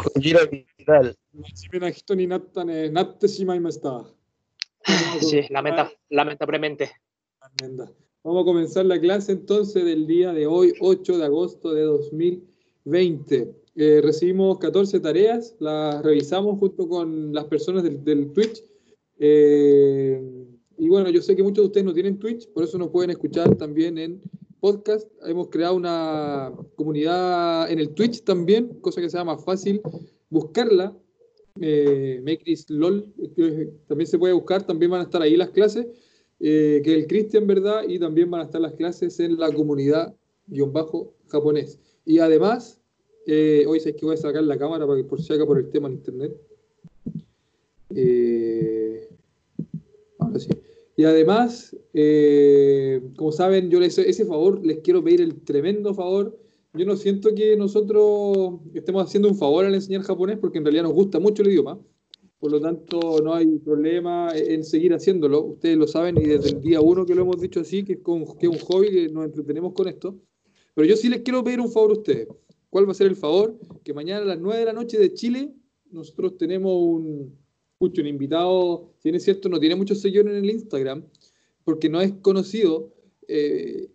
Kojiro Vital. 真面目な人になったね、なってしまいました。 Sí, lamenta- lamentablemente. Tremenda. Vamos a comenzar la clase entonces del día de hoy, 8 de agosto de 2020. Eh, recibimos 14 tareas, las revisamos junto con las personas del, del Twitch. Eh, y bueno, yo sé que muchos de ustedes no tienen Twitch, por eso nos pueden escuchar también en podcast. Hemos creado una comunidad en el Twitch también, cosa que sea más fácil buscarla. Eh, Make this LOL, también se puede buscar, también van a estar ahí las clases eh, que el Cristian, ¿verdad? Y también van a estar las clases en la comunidad guion bajo japonés. Y además, eh, hoy sé que voy a sacar la cámara para que por si haga por el tema en internet. Eh, ahora sí. Y además, eh, como saben, yo les, ese favor les quiero pedir el tremendo favor. Yo no siento que nosotros estemos haciendo un favor al enseñar japonés porque en realidad nos gusta mucho el idioma. Por lo tanto, no hay problema en seguir haciéndolo. Ustedes lo saben y desde el día uno que lo hemos dicho así, que es, con- que es un hobby, que nos entretenemos con esto. Pero yo sí les quiero pedir un favor a ustedes. ¿Cuál va a ser el favor? Que mañana a las 9 de la noche de Chile nosotros tenemos un, pucho, un invitado, si bien es cierto, no tiene muchos seguidores en el Instagram, porque no es conocido. eh,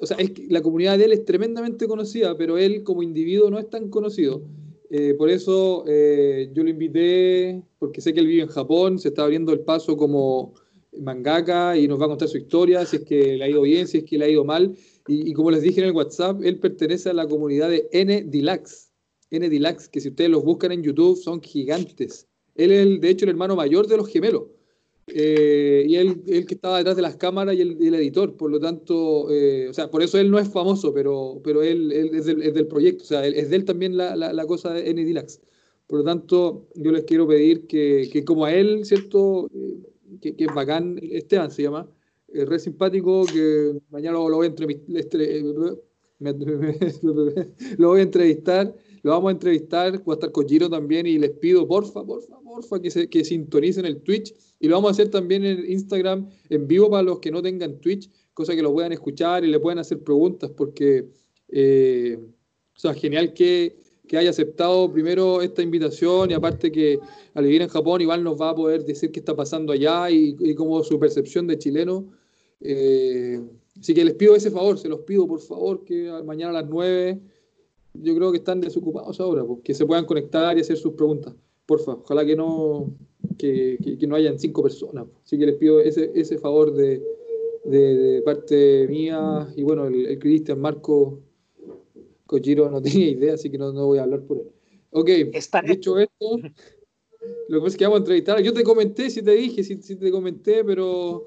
o sea, es que la comunidad de él es tremendamente conocida, pero él como individuo no es tan conocido. Eh, por eso eh, yo lo invité, porque sé que él vive en Japón, se está abriendo el paso como mangaka y nos va a contar su historia, si es que le ha ido bien, si es que le ha ido mal. Y, y como les dije en el WhatsApp, él pertenece a la comunidad de N Dilax. N Dilax, que si ustedes los buscan en YouTube son gigantes. Él es, de hecho, el hermano mayor de los gemelos. Eh, y él, él que estaba detrás de las cámaras y el, el editor, por lo tanto, eh, o sea, por eso él no es famoso, pero, pero él, él es, del, es del proyecto, o sea, él- es de él también la, la, la cosa de N Dilax. Por lo tanto, yo les quiero pedir que, que como a él, ¿cierto? Eh, que, que es bacán, Esteban se llama, es re simpático, que mañana lo, lo voy a entrevistar, lo voy a entrevistar, lo vamos a entrevistar, va a estar Kojiro también y les pido, porfa, porfa, que, sintonicen el Twitch y lo vamos a hacer también en Instagram en vivo para los que no tengan Twitch, cosa que lo puedan escuchar y le puedan hacer preguntas, porque, eh, o sea, genial que, que haya aceptado primero esta invitación y aparte que al vivir en Japón igual nos va a poder decir qué está pasando allá y, y como su percepción de chileno. Eh, así que les pido ese favor, se los pido por favor que mañana a las 9, yo creo que están desocupados ahora, pues, que se puedan conectar y hacer sus preguntas. Porfa, ojalá que no, que, que- que no hayan cinco personas. Así que les pido ese, ese favor de, de- de parte mía y bueno, el, el Cristian Marco Kojiro no tenía idea, así que no, no voy a hablar por él. Ok, Está dicho esto, lo que pasa es que vamos a entrevistar. Yo te comenté, si te dije, si, si te comenté, pero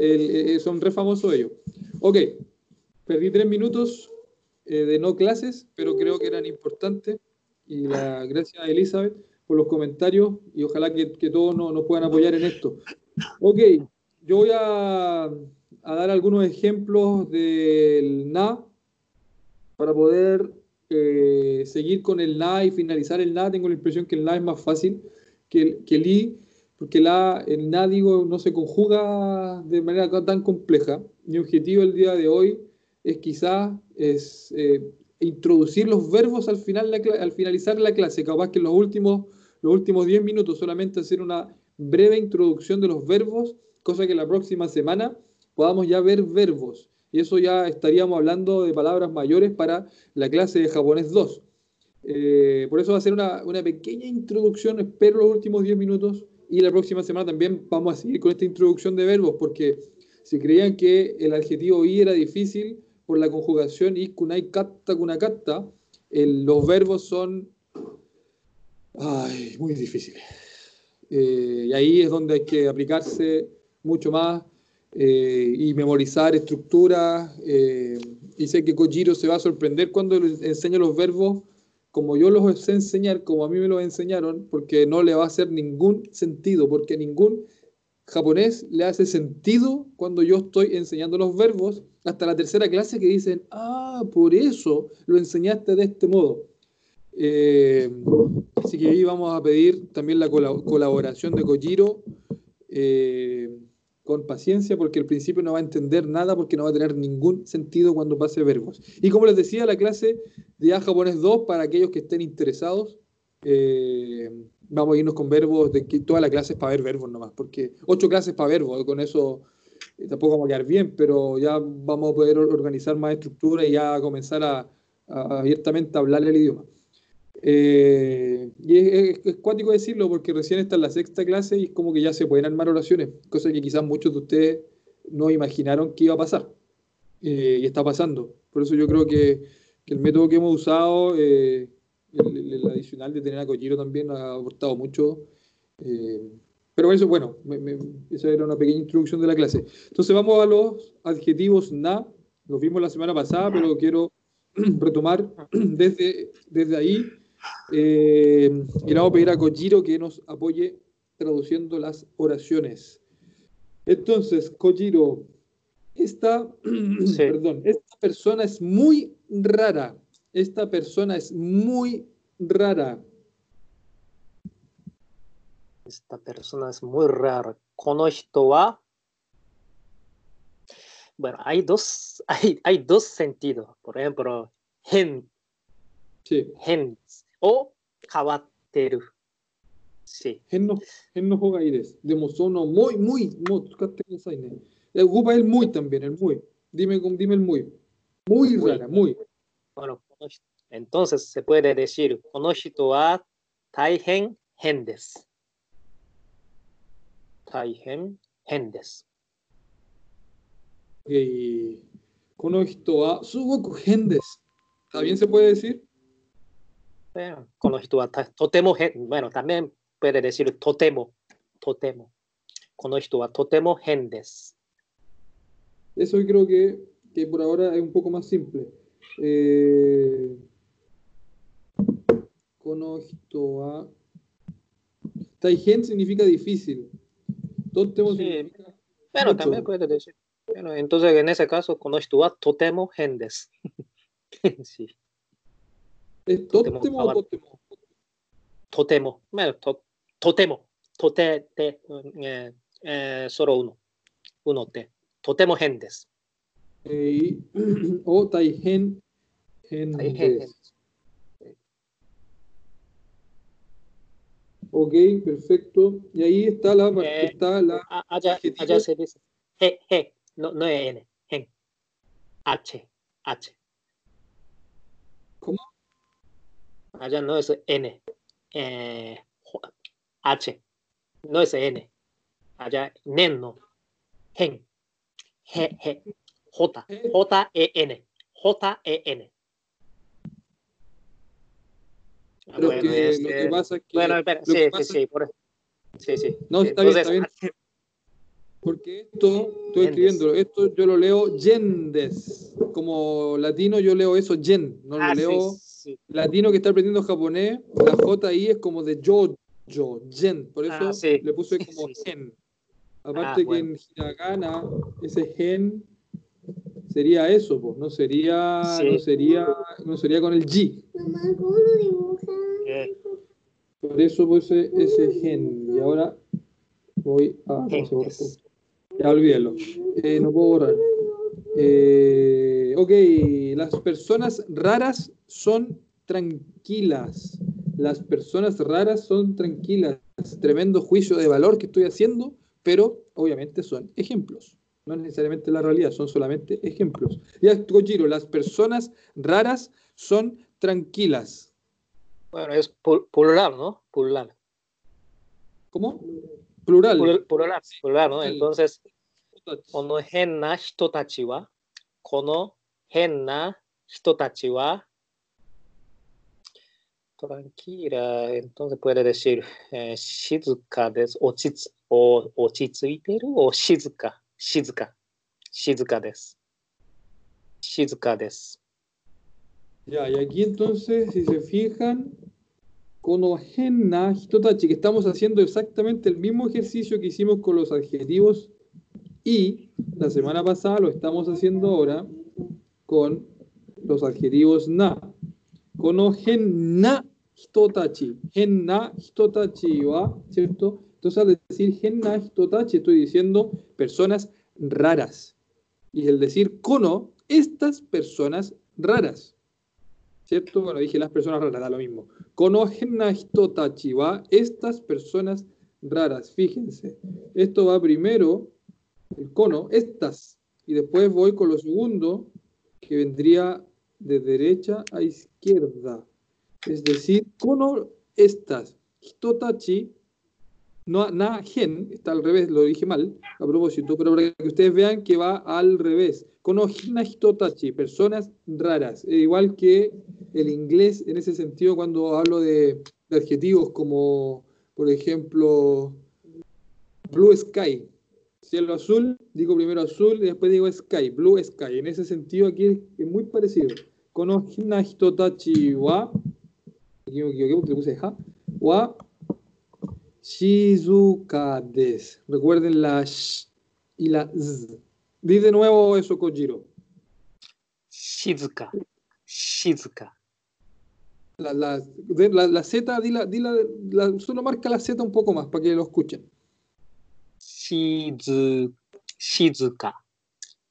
eh, son re famosos ellos. Ok, perdí tres minutos eh, de no clases, pero creo que eran importantes. Y la, gracias a Elizabeth por los comentarios y ojalá que, que todos nos, nos puedan apoyar en esto. Ok, yo voy a, a dar algunos ejemplos del NA para poder eh, seguir con el NA y finalizar el NA. Tengo la impresión que el NA es más fácil que el, que el I, porque la, el NA, digo, no se conjuga de manera tan compleja. Mi objetivo el día de hoy es quizás es, eh, introducir los verbos al, final al finalizar la clase, capaz que en los últimos, los últimos 10 minutos solamente hacer una breve introducción de los verbos, cosa que la próxima semana podamos ya ver verbos. Y eso ya estaríamos hablando de palabras mayores para la clase de japonés 2. Eh, por eso va a ser una, pequeña introducción, espero los últimos 10 minutos. Y la próxima semana también vamos a seguir con esta introducción de verbos, porque si creían que el adjetivo i era difícil por la conjugación i kunai katta kunakatta, los verbos son ay, muy difíciles. Eh, y ahí es donde hay que aplicarse mucho más eh, y memorizar estructuras. eh, y sé que Kojiro se va a sorprender cuando le enseño los verbos como yo los sé enseñar, como a mí me los enseñaron, porque no le va a hacer ningún sentido, porque ningún japonés le hace sentido cuando yo estoy enseñando los verbos hasta la tercera clase que dicen, ah, por eso lo enseñaste de este modo. Eh, así que ahí vamos a pedir también la colab- colaboración de Kojiro eh, con paciencia, porque al principio no va a entender nada, porque no va a tener ningún sentido cuando pase verbos. Y como les decía, la clase de A Japonés 2, para aquellos que estén interesados, eh, vamos a irnos con verbos de que toda la clase es para ver verbos nomás, porque ocho clases para verbos, con eso tampoco vamos a quedar bien, pero ya vamos a poder organizar más estructura y ya comenzar a, abiertamente a hablar el idioma. Eh, y es, es, cuático decirlo porque recién está en la sexta clase y es como que ya se pueden armar oraciones, cosa que quizás muchos de ustedes no imaginaron que iba a pasar. y está pasando. Por eso yo creo que, que el método que hemos usado el, adicional de tener a Kojiro también ha aportado mucho. Eh, pero eso, bueno, esa era una pequeña introducción de la clase. Entonces vamos a los adjetivos na, los vimos la semana pasada, pero quiero retomar desde, desde ahí. Eh, y le vamos a pedir a Kojiro que nos apoye traduciendo las oraciones. Entonces, Kojiro, esta, perdón, esta persona es muy rara esta persona es muy rara. Esta persona es muy rara. Kono wa bueno, hay dos, hay, hay dos sentidos. Por ejemplo, hen. Sí. O kawateru. Sí. Hen no, hen no juega ires. Demosono muy, muy, muy. Ocupa el muy también, el muy. Dime, dime el muy. Muy, muy. rara, muy. Bueno, entonces se puede decir, konoshito wa taihen hen desu. Taihen hen desu. Okay. Konoshito wa sugoku hen desu. ¿También se puede decir? Bueno, konoshito wa totemo hen. Bueno, también puede decir totemo. Totemo. Konoshito wa totemo hen desu. Eso creo que, que por ahora es un poco más simple. Eh, Konohito a. Taigen significa difícil. Totemo sí. Bueno, también puede decir. Bueno, entonces en ese caso, Konohito wa totemo hendes. sí. ¿Es totemo, o totemo? Totemo. Bueno, to, totemo. Tote, te, eh, eh, solo uno. Uno te. Totemo hendes. Eh, o taigen hendes. Taigen Ok, perfecto. Y ahí está la... Eh, está la allá, allá, se dice G, G, no, no es N, G. H, H. ¿Cómo? Allá no es N, eh, H, no es N. Allá, nen no. Gen. G, G. J, J, E, N. J, E, N. Pero bueno, que este... lo que pasa es que. Bueno, espera, sí, sí, sí, por... sí, sí. No, está Entonces, bien, está bien. Porque esto, estoy escribiéndolo, esto yo lo leo yendes. Como latino yo leo eso yen, no lo ah, leo sí, sí. latino que está aprendiendo japonés, la J ahí es como de yo, yo, yen. Por eso ah, sí. le puse como gen. Aparte ah, que bueno. en hiragana, ese gen sería eso, pues, no sería, sí. no sería, no sería con el G. Mamá, ¿cómo lo dibujas? Eh. Por eso puse ese gen. Y ahora voy a. Ya olvídalo. Eh, no puedo borrar. Eh, ok, las personas raras son tranquilas. Las personas raras son tranquilas. Tremendo juicio de valor que estoy haciendo, pero obviamente son ejemplos no es necesariamente la realidad, son solamente ejemplos. Ya, Kojiro, las personas raras son tranquilas. Bueno, es plural, ¿no? Plural. ¿Cómo? Plural. Plural, plural, plural ¿no? Entonces, kono hen na hitotachi wa, kono hen na hitotachi wa, tranquila, entonces puede decir, eh, shizuka desu, ochitsu, o, ochitsuiteru o shizuka. Shizuka. Shizuka des. Shizuka des. Ya, y aquí entonces, si se fijan, Konohenna Hitotachi, que estamos haciendo exactamente el mismo ejercicio que hicimos con los adjetivos y la semana pasada lo estamos haciendo ahora con los adjetivos na. Konohenna Hitotachi. Henna Hitotachi wa, ¿cierto? Entonces, al decir Henna Hitotachi, estoy diciendo personas raras. Y el decir Kono, estas personas raras. ¿Cierto? Bueno, dije las personas raras, da lo mismo. Konohena hitotachi va, estas personas raras, fíjense. Esto va primero, el cono, estas, y después voy con lo segundo, que vendría de derecha a izquierda. Es decir, cono, estas. Hitotachi, no, na, gen, está al revés, lo dije mal a propósito, pero para que ustedes vean que va al revés. Kono personas raras, e igual que el inglés en ese sentido cuando hablo de, de adjetivos como, por ejemplo, blue sky, cielo azul, digo primero azul y después digo sky, blue sky. En ese sentido aquí es, muy parecido. Kono hitotachi wa, equivoqué porque puse ja, wa Shizuka des. Recuerden la sh y la z. Di de nuevo eso, Kojiro. Shizuka. Shizuka. La, la, la, la Z, di la, di la- solo marca la Z un poco más para que lo escuchen. Shizu, Shizuka.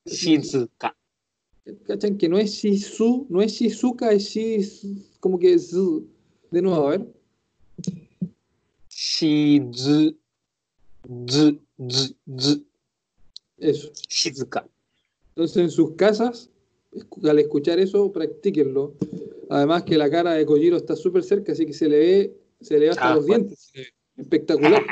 Shizuka. ¿Cachan? Que no es Shizu, no es Shizuka, es Shiz, como que Z. De nuevo, a ver. Shizu, zu, zu, zu. Eso. Shizuka. Entonces, en sus casas, al escuchar eso, practíquenlo. Además que la cara de Kojiro está súper cerca, así que se le ve, se le ve hasta Ah, los bueno. dientes. Espectacular.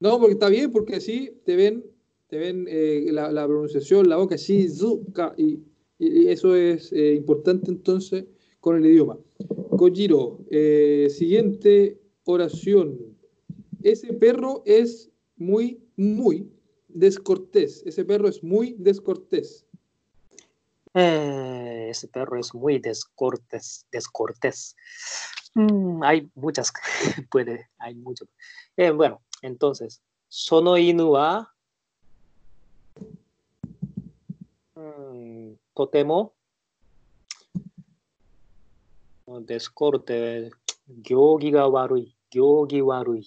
No, porque está bien, porque así te ven, te ven eh, la, la pronunciación, la boca, Shizuka, y eso es eh, importante entonces con el idioma. Kojiro, eh, siguiente oración. Ese perro es muy, muy descortés. Ese perro es muy descortés. Eh, ese perro es muy descortés. descortés. Mm, hay muchas, puede, hay mucho. Eh, bueno, entonces, sono inu wa mm, totemo descorte, gyogi ga warui, gyogi warui.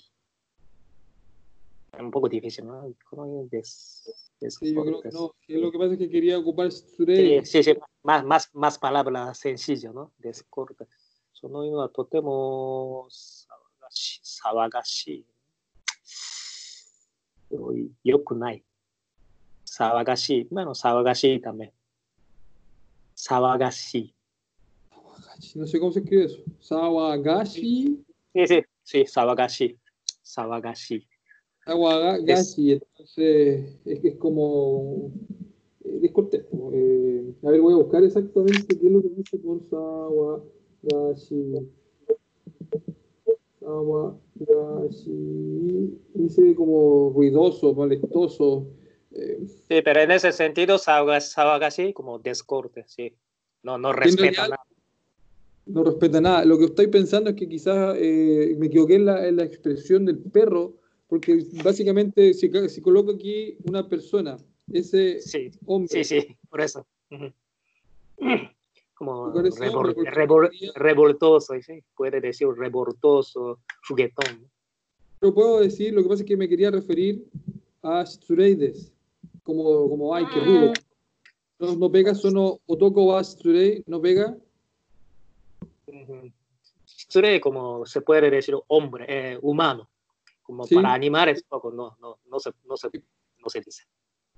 Un poco difícil, ¿no? ¿Cómo es des- Sí, yo creo no. lo que pasa es que quería ocupar Sí, Tsurei. sí, sí, más, más, más palabras sencillas, ¿no? Descorte. その犬はとても騒がしい。騒がしい。よよくない。騒がしい。今の騒がしいため。騒がしい。No sé cómo se escribe eso. Sawagashi. Sí, sí, sí, 騒が Agua gas entonces es que es como eh, eh, a ver, voy a buscar exactamente qué es lo que dice Corsa, agua, gas agua, gashi. Dice como ruidoso, molestoso. Eh. Sí, pero en ese sentido, Sawagas, como descorte, sí. No, no respeta nada. No respeta nada. Lo que estoy pensando es que quizás eh, me equivoqué en la, en la, expresión del perro, porque básicamente si, si coloco aquí una persona, ese Sí, hombre, sí, sí, por eso. Como revol- porque revol- revoltoso, ¿sí? puede decir revoltoso, juguetón. pero puedo decir, lo que pasa es que me quería referir a Tsureides, como, como ay, qué rudo. No, no pega, sono otoko wa Tsurei, no pega. Ujú. Tsure, como se puede decir hombre, eh, humano como para animar es poco, no, no, no, se, no, se, no se dice.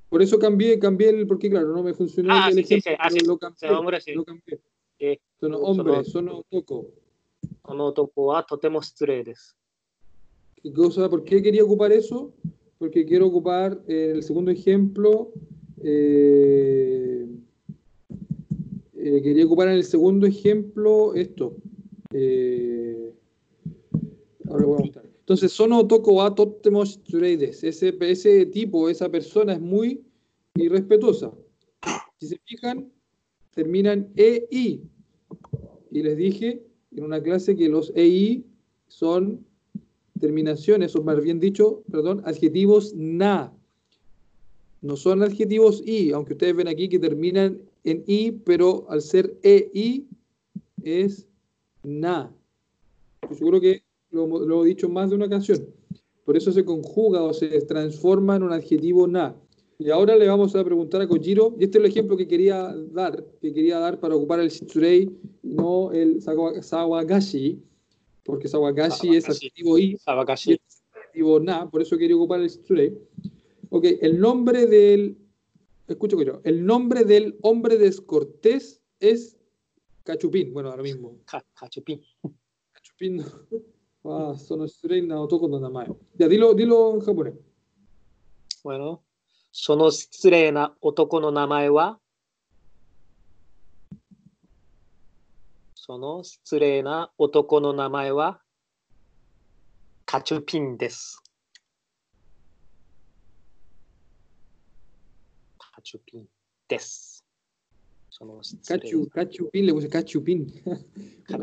Por eso cambié, cambié el, porque claro, no me funcionó ah, el sí, ejemplo, sí, ah, lo, cambié, hombre, lo cambié. Son hombres, son otoko. Son otoko a ah, totemos tsuredes. ¿Qué cosa? ¿Por qué quería ocupar eso? Porque quiero ocupar eh, el segundo ejemplo. Eh, eh, quería ocupar en el segundo ejemplo esto. Eh, ahora lo voy a mostrar. Entonces, sono toko wa. Ese, ese tipo, esa persona es muy irrespetuosa. Si se fijan, terminan EI. Y les dije en una clase que los EI son terminaciones, o más bien dicho, perdón, adjetivos na. No son adjetivos i, aunque ustedes ven aquí que terminan en i, pero al ser ei es na. Estoy seguro que lo, lo he dicho más de una ocasión. Por eso se conjuga o se transforma en un adjetivo na. Y ahora le vamos a preguntar a Kojiro, y este es el ejemplo que quería dar, que quería dar para ocupar el Shitsurei, no el Sawagashi, porque Sawagashi es adjetivo i, Sawagashi. y es adjetivo na, por eso quería ocupar el Shitsurei. Ok, el nombre del, escucho Kojiro, el nombre del hombre descortés es Cachupín, bueno, ahora mismo. Cachupín, no. ah, sono Shitsurei na otoko no namae. Ya, dilo, dilo en japonés. Bueno, その失礼な男の名前はその失礼な男の名前はカチュピンです。カチュピンです。その失礼 Cachu, Cachupín, le puse Cachupín. カ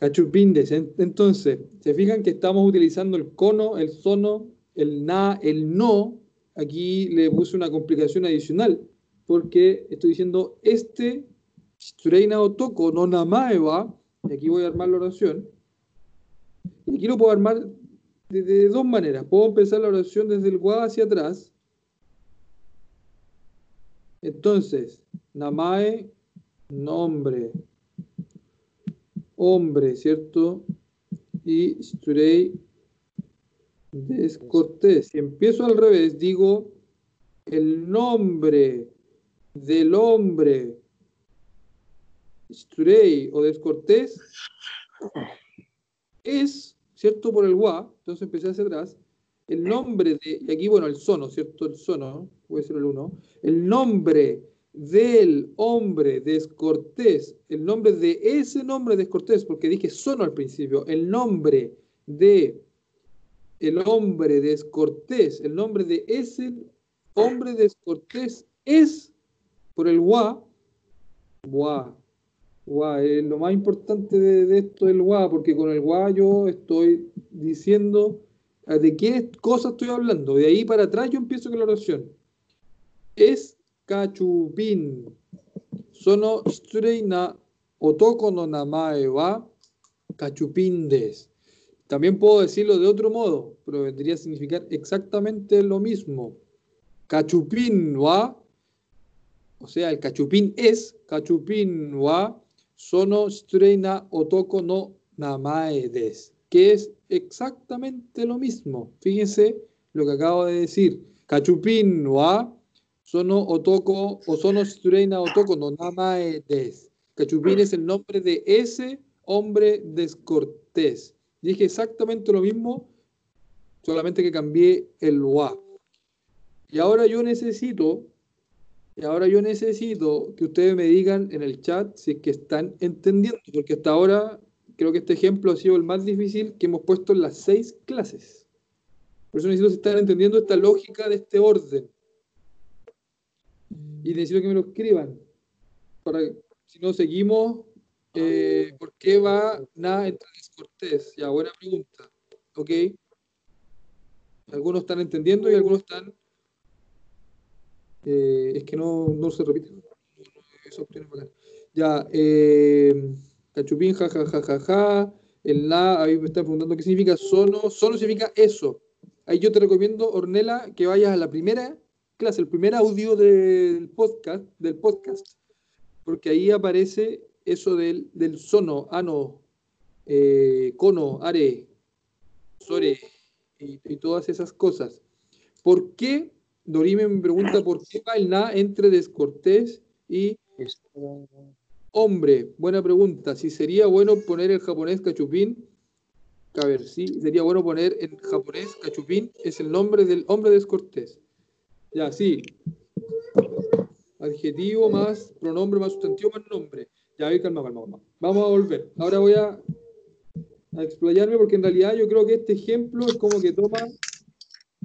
Achupindes. Entonces, se fijan que estamos utilizando el cono, el sono, el na, el no. Aquí le puse una complicación adicional porque estoy diciendo este Tsureina Otoko no namaeva. Y aquí voy a armar la oración. Y aquí lo puedo armar de, de, dos maneras. Puedo empezar la oración desde el gua hacia atrás. Entonces, namae, nombre, hombre, ¿cierto? Y Shturei descortés. Si empiezo al revés, digo el nombre del hombre Shturei o descortés es, ¿cierto? Por el wa, entonces empecé hacia atrás. El nombre de, y aquí, bueno, el sono, ¿cierto? El sono, puede ser el uno. El nombre del hombre descortés, el nombre de ese nombre descortés, porque dije sono al principio, el nombre de el hombre descortés, el nombre de ese hombre descortés es por el wa, wa, wa, es lo más importante de, esto el wa, porque con el wa yo estoy diciendo de qué cosa estoy hablando, de ahí para atrás yo empiezo con la oración. Es Kachupin. Sono shitsurei na otoko no namae wa Kachupin des. También puedo decirlo de otro modo, pero vendría a significar exactamente lo mismo. Kachupin wa, o sea, el cachupín es Kachupin wa sono shitsurei na otoko no namae des, que es exactamente lo mismo. Fíjense lo que acabo de decir. Kachupin wa sono otoko o sono shitureina otoko no namae des. Cachupín es el nombre de ese hombre descortés. Dije exactamente lo mismo, solamente que cambié el wa. Y ahora yo necesito, y ahora yo necesito que ustedes me digan en el chat si es que están entendiendo, porque hasta ahora creo que este ejemplo ha sido el más difícil que hemos puesto en las seis clases. Por eso necesito si están entendiendo esta lógica de este orden y necesito que me lo escriban. Para, si no seguimos, eh, ¿por qué va nada entre descortés? Ya, buena pregunta. ¿Ok? Algunos están entendiendo y algunos están... eh, es que no, no se repite. No, no, esa opción es bacán. Ya, eh, cachupín, ja, ja, ja, ja. El la, ahí me están preguntando qué significa sono. Sono significa eso. Ahí yo te recomiendo, Ornela, que vayas a la primera clase, el primer audio del podcast, del podcast, porque ahí aparece eso del, del sono, ano, eh, cono, are, sore y, todas esas cosas. ¿Por qué? Dorime me pregunta por qué va el na entre descortés y hombre. Buena pregunta. Si sería bueno poner el japonés cachupín, a ver, sí, sería bueno poner en japonés cachupín es el nombre del hombre descortés. Ya, sí. Adjetivo más pronombre más sustantivo más nombre. Ya, a ver, calma, calma, calma. Vamos a volver. Ahora voy a, a explayarme porque en realidad yo creo que este ejemplo es como que toma,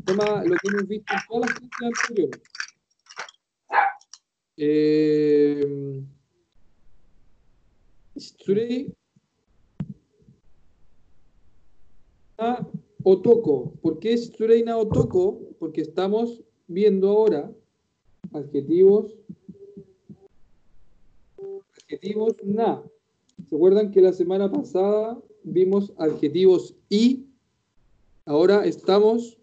toma lo que hemos visto en todas las clases anteriores. Eh, Shitsurei na Otoko. ¿Por qué Shitsurei na Otoko? Porque estamos viendo ahora adjetivos adjetivos na. ¿Se acuerdan que la semana pasada vimos adjetivos y? Ahora estamos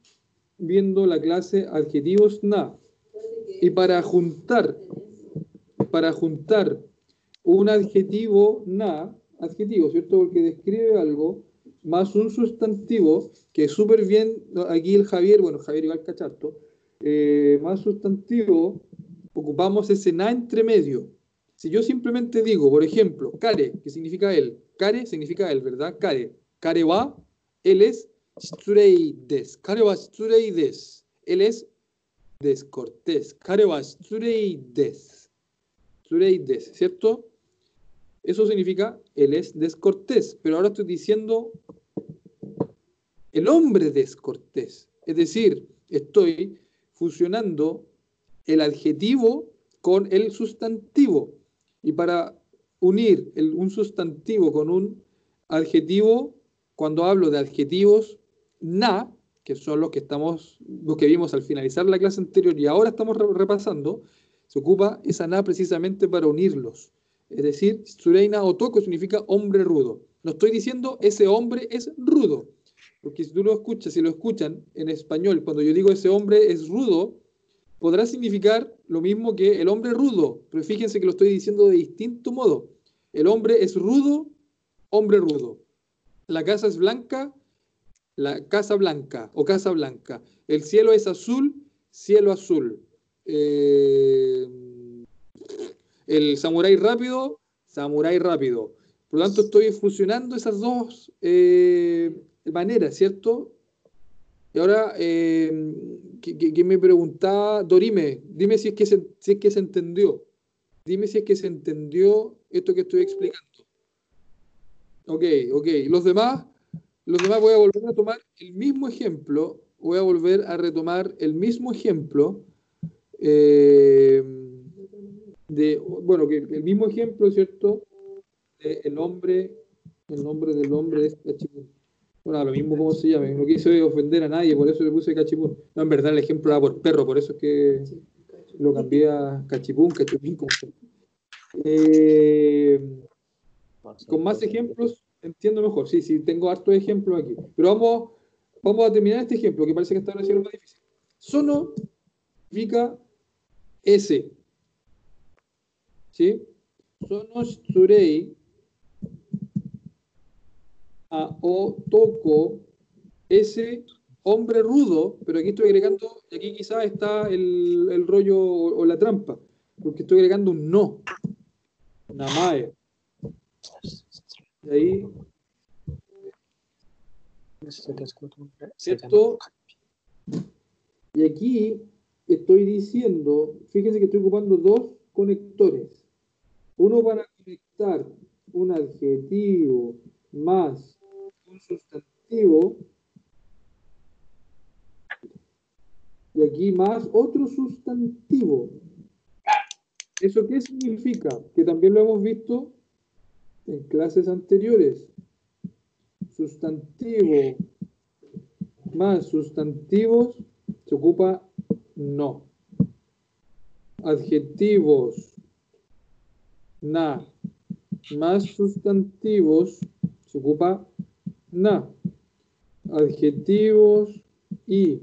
viendo la clase adjetivos na. Y para juntar, para juntar un adjetivo na, adjetivo, ¿cierto? Porque describe algo, más un sustantivo, que súper bien, aquí el Javier, bueno, Javier igual cachato, eh, más sustantivo, ocupamos ese na entre medio. Si yo simplemente digo, por ejemplo, care, que significa él, care significa él, ¿verdad? Care, care va, él es Stureides. Care wa Stureides. Él es descortés. Care wa Stureides. Stureides, ¿cierto? Eso significa él es descortés. Pero ahora estoy diciendo el hombre descortés. Es decir, estoy fusionando el adjetivo con el sustantivo. Y para unir un sustantivo con un adjetivo, cuando hablo de adjetivos, na, que son los que estamos, los que vimos al finalizar la clase anterior y ahora estamos repasando, se ocupa esa na precisamente para unirlos. Es decir, Sureina Otoko significa hombre rudo. No estoy diciendo ese hombre es rudo, porque si tú lo escuchas, si lo escuchan en español, cuando yo digo ese hombre es rudo, podrá significar lo mismo que el hombre rudo, pero fíjense que lo estoy diciendo de distinto modo. El hombre es rudo, hombre rudo. La casa es blanca, la Casa Blanca o Casa Blanca. El cielo es azul, cielo azul. Eh, el samurái rápido, samurái rápido. Por lo tanto, estoy fusionando esas dos eh, maneras, ¿cierto? Y ahora, eh, que, me preguntaba, Dorime, dime si es, que se, si es que se entendió. Dime si es que se entendió esto que estoy explicando. Ok, ok. Los demás, los demás voy a volver a tomar el mismo ejemplo, voy a volver a retomar el mismo ejemplo eh, de, bueno, que el mismo ejemplo, ¿cierto? De el hombre, el nombre del hombre es Cachipún. Bueno, lo mismo como se llama, no quise ofender a nadie, por eso le puse Cachipún. No, en verdad el ejemplo era por perro, por eso es que lo cambié a Cachipún, Cachipín, como eh, con más ejemplos entiendo mejor. Sí, sí, tengo hartos ejemplos aquí. Pero vamos, vamos a terminar este ejemplo, que parece que está siendo más difícil. Sono significa ese. ¿Sí? Sono surei a o toco ese hombre rudo, pero aquí estoy agregando, y aquí quizás está el, el rollo o, la trampa, porque estoy agregando un no. Namae. Y ahí, ¿cierto? Y aquí estoy diciendo, fíjense que estoy ocupando dos conectores. Uno para conectar un adjetivo más sustantivo. Y aquí más otro sustantivo. ¿Eso qué significa? Que también lo hemos visto en clases anteriores. Sustantivo más sustantivos se ocupa no. Adjetivos na más sustantivos se ocupa na. Adjetivos y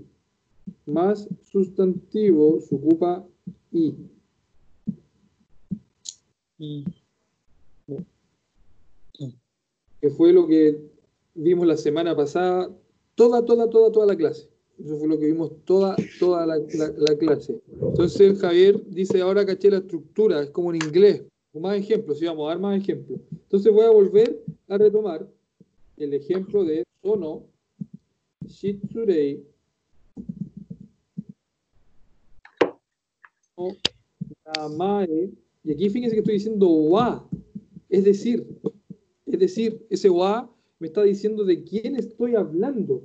más sustantivos se ocupa y. y que fue lo que vimos la semana pasada, toda, toda, toda, toda la clase. Eso fue lo que vimos toda, toda la, clase. Entonces Javier dice, ahora caché la estructura, es como en inglés. O más ejemplos, sí, vamos a dar más ejemplos. Entonces voy a volver a retomar el ejemplo de Sono, Shitsurei, Namae, y aquí fíjense que estoy diciendo wa, es decir, es decir, ese wa me está diciendo de quién estoy hablando.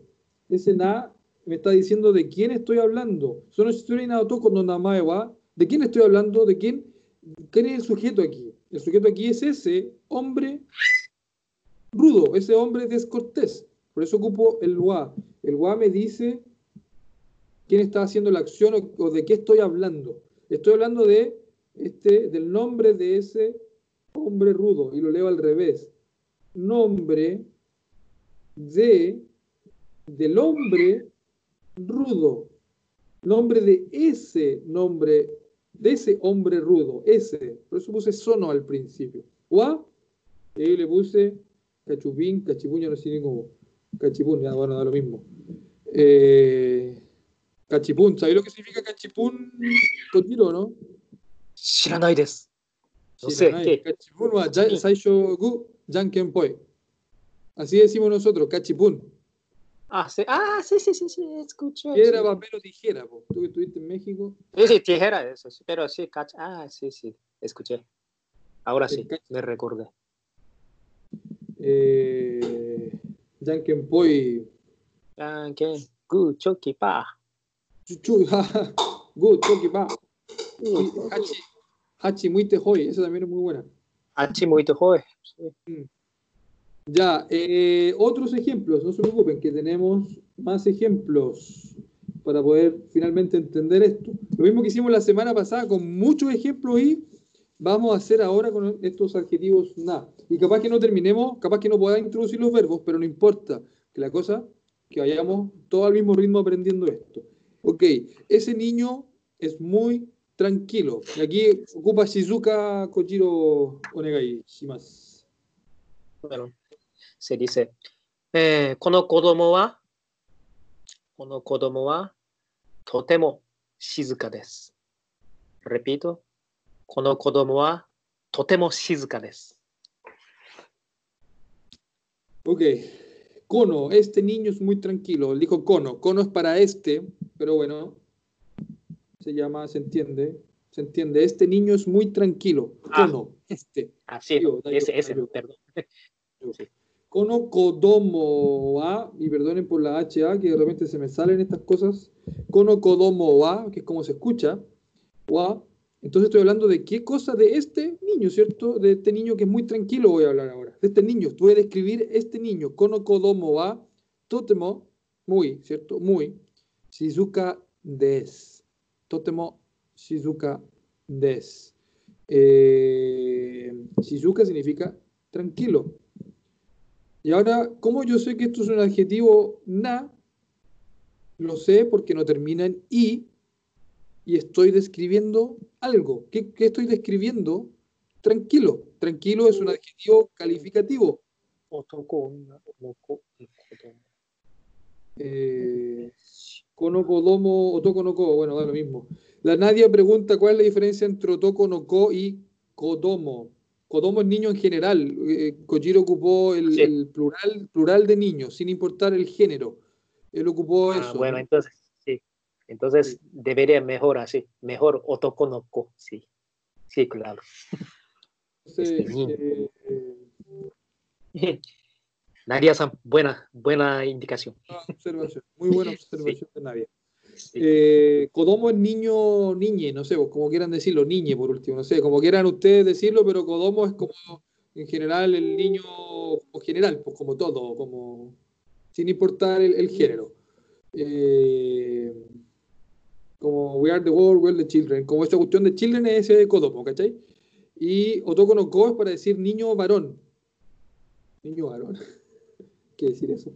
Ese na me está diciendo de quién estoy hablando. Sono cuando namae wa. ¿De quién estoy hablando? ¿De quién? ¿Quién es el sujeto aquí? El sujeto aquí es ese hombre rudo, ese hombre descortés. Por eso ocupo el wa. El wa me dice quién está haciendo la acción o, de qué estoy hablando. Estoy hablando de este, del nombre de ese hombre rudo y lo leo al revés nombre de del hombre rudo. Nombre de ese nombre, de ese hombre rudo, ese. Por eso puse sono al principio. Wa, y le puse Cachupín, Cachipún, yo no sé ni cómo. Cachipún, ya bueno, da lo mismo. Eh, cachipún, ¿sabéis lo que significa cachipún con tiro, no? Shiranaides. No sé, ¿qué? Cachipún wa saishogu jankenpoi. Así decimos nosotros, cachipún. Ah, sí, ah, sí, sí, sí, sí, escuché. Piedra, papel o tijera, po. tú que estuviste en México. Sí, sí, tijera, eso, sí, pero sí, cach... ah, sí, sí, escuché. Ahora sí, me recordé. Eh, Jankenpoi. Ah, ¿qué? Gu, choki, pa. Chuchu. Good, choki, pa. Hachi. Hachi, muy tejoy. Esa también es muy buena. Achi muy. Sí. Ya, eh, otros ejemplos. No se preocupen, que tenemos más ejemplos para poder finalmente entender esto. Lo mismo que hicimos la semana pasada con muchos ejemplos y vamos a hacer ahora con estos adjetivos na. Y capaz que no terminemos, capaz que no pueda introducir los verbos, pero no importa. Que la cosa, que vayamos todo al mismo ritmo aprendiendo esto. Ok, ese niño es muy tranquilo. Y aquí ocupa Shizuka Kojiro Onegai Shimas. Bueno, se dice, eh, kono kodomo kono totemo shizuka. Repito, この子供はとても静かです。 Ok. Cono, este niño es muy tranquilo. Dijo cono. Cono es para este, pero bueno. Se llama, se entiende. Se entiende. Este niño es muy tranquilo. Ah. Cono, este. Ah, sí, Digo, da ese, yo- ese, da yo. perdón. Kono kodomo wa, y perdonen por la HA, que de repente se me salen estas cosas. Kono kodomo wa, que es como se escucha. Wa. entonces estoy hablando de qué cosa de este niño, ¿cierto? De este niño que es muy tranquilo voy a hablar ahora. De este niño. Voy a describir este niño. Kono kodomo wa, totemo, muy, ¿cierto? Muy. Shizuka des. Totemo shizuka des. Eh, shizuka significa tranquilo. Y ahora, ¿cómo yo sé que esto es un adjetivo na? Lo sé porque no termina en i y estoy describiendo algo. ¿Qué, ¿Qué, estoy describiendo? Tranquilo. Tranquilo es un adjetivo calificativo. Eh, Konoko Domo, Otoko no Ko, bueno, da lo mismo. La Nadia pregunta cuál es la diferencia entre Otoko no Ko y Kodomo. Kodomo es niño en general. Eh, Kojiro ocupó el, sí. el, plural, plural de niño, sin importar el género. Él ocupó ah, eso. Bueno, entonces, entonces debería mejor así. Mejor otoko no ko, sí. Sí, claro. Este niño. eh, Nadia-san, buena, buena indicación. buena observación, muy buena observación de Nadia. Sí. Eh, Kodomo es niño, niñe, no sé, como quieran decirlo, niñe por último, no sé, como quieran ustedes decirlo, pero Kodomo es como en general el niño, como general, pues como todo, como sin importar el, el género. Eh, como We Are the World, We're the Children, como esta cuestión de Children es ese de Kodomo, ¿cachai? Y Otoko no Ko es para decir niño varón. Niño varón. ¿Qué decir eso?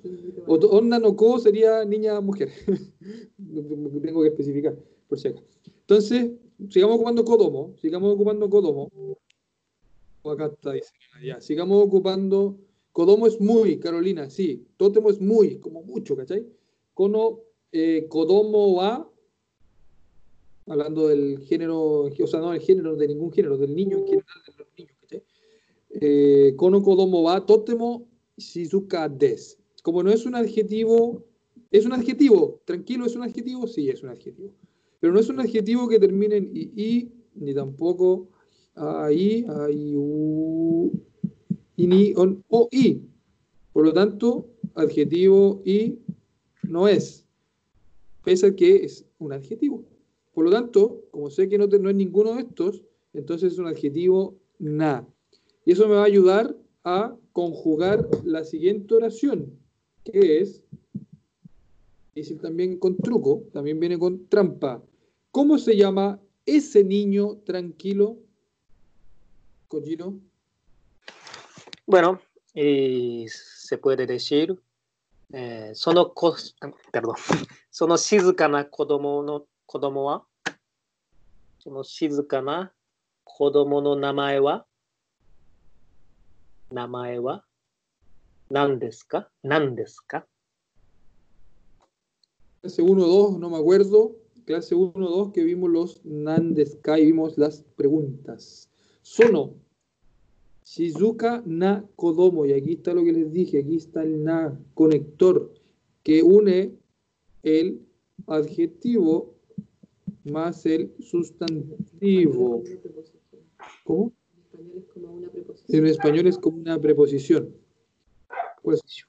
Oto- Onna no Ko sería niña mujer. Tengo que especificar, por si acaso. Entonces, sigamos ocupando Kodomo. Sigamos ocupando Kodomo. O acá está, dice. Ya, sigamos ocupando. Kodomo es muy, Carolina, sí. Totemo es muy, como mucho, ¿cachai? Kono, eh, Kodomo wa. Hablando del género, o sea, no del género, de ningún género, del niño en general, de los niños. Eh, kono Kodomo wa, Totemo Shizuka des. Como no es un adjetivo, es un adjetivo, tranquilo, es un adjetivo, sí, es un adjetivo. Pero no es un adjetivo que termine en i, i, ni tampoco ahí, ahí, u, ni on, o i. Por lo tanto, adjetivo i no es, pese a que es un adjetivo. Por lo tanto, como sé que no, te, no es ninguno de estos, entonces es un adjetivo na. Y eso me va a ayudar a conjugar la siguiente oración, que es, dice también con truco, también viene con trampa. ¿Cómo se llama ese niño tranquilo? Collino. Bueno, y se puede decir, eh, sono, perdón, sono shizuka na no 子供の子供はその静かな子供の名前は名前は何ですか何ですか Clase 1, 2, no me acuerdo. Clase 1, 2, que vimos los Nandeska y vimos las preguntas. Sono. Shizuka na Kodomo. Y aquí está lo que les dije. Aquí está el na, conector, que une el adjetivo más el sustantivo. ¿Cómo? En español es como una preposición. ¿Cuál es?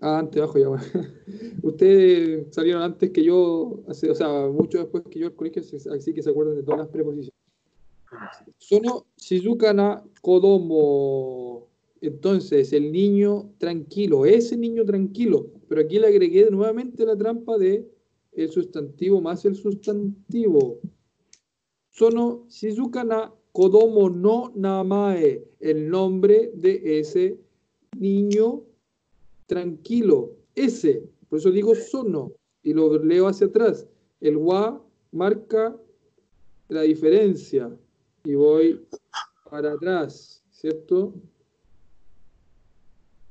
Ah, antes. Abajo ya. Ustedes salieron antes que yo, o sea, mucho después que yo al colegio, así que se acuerdan de todas las preposiciones. Sono Shizuka na Kodomo. Entonces, el niño tranquilo, ese niño tranquilo. Pero aquí le agregué nuevamente la trampa de el sustantivo más el sustantivo. Sono Shizuka na Kodomo no Namae. El nombre de ese niño tranquilo. Ese. Por eso digo sono. Y lo leo hacia atrás. El wa marca la diferencia. Y voy para atrás. ¿Cierto?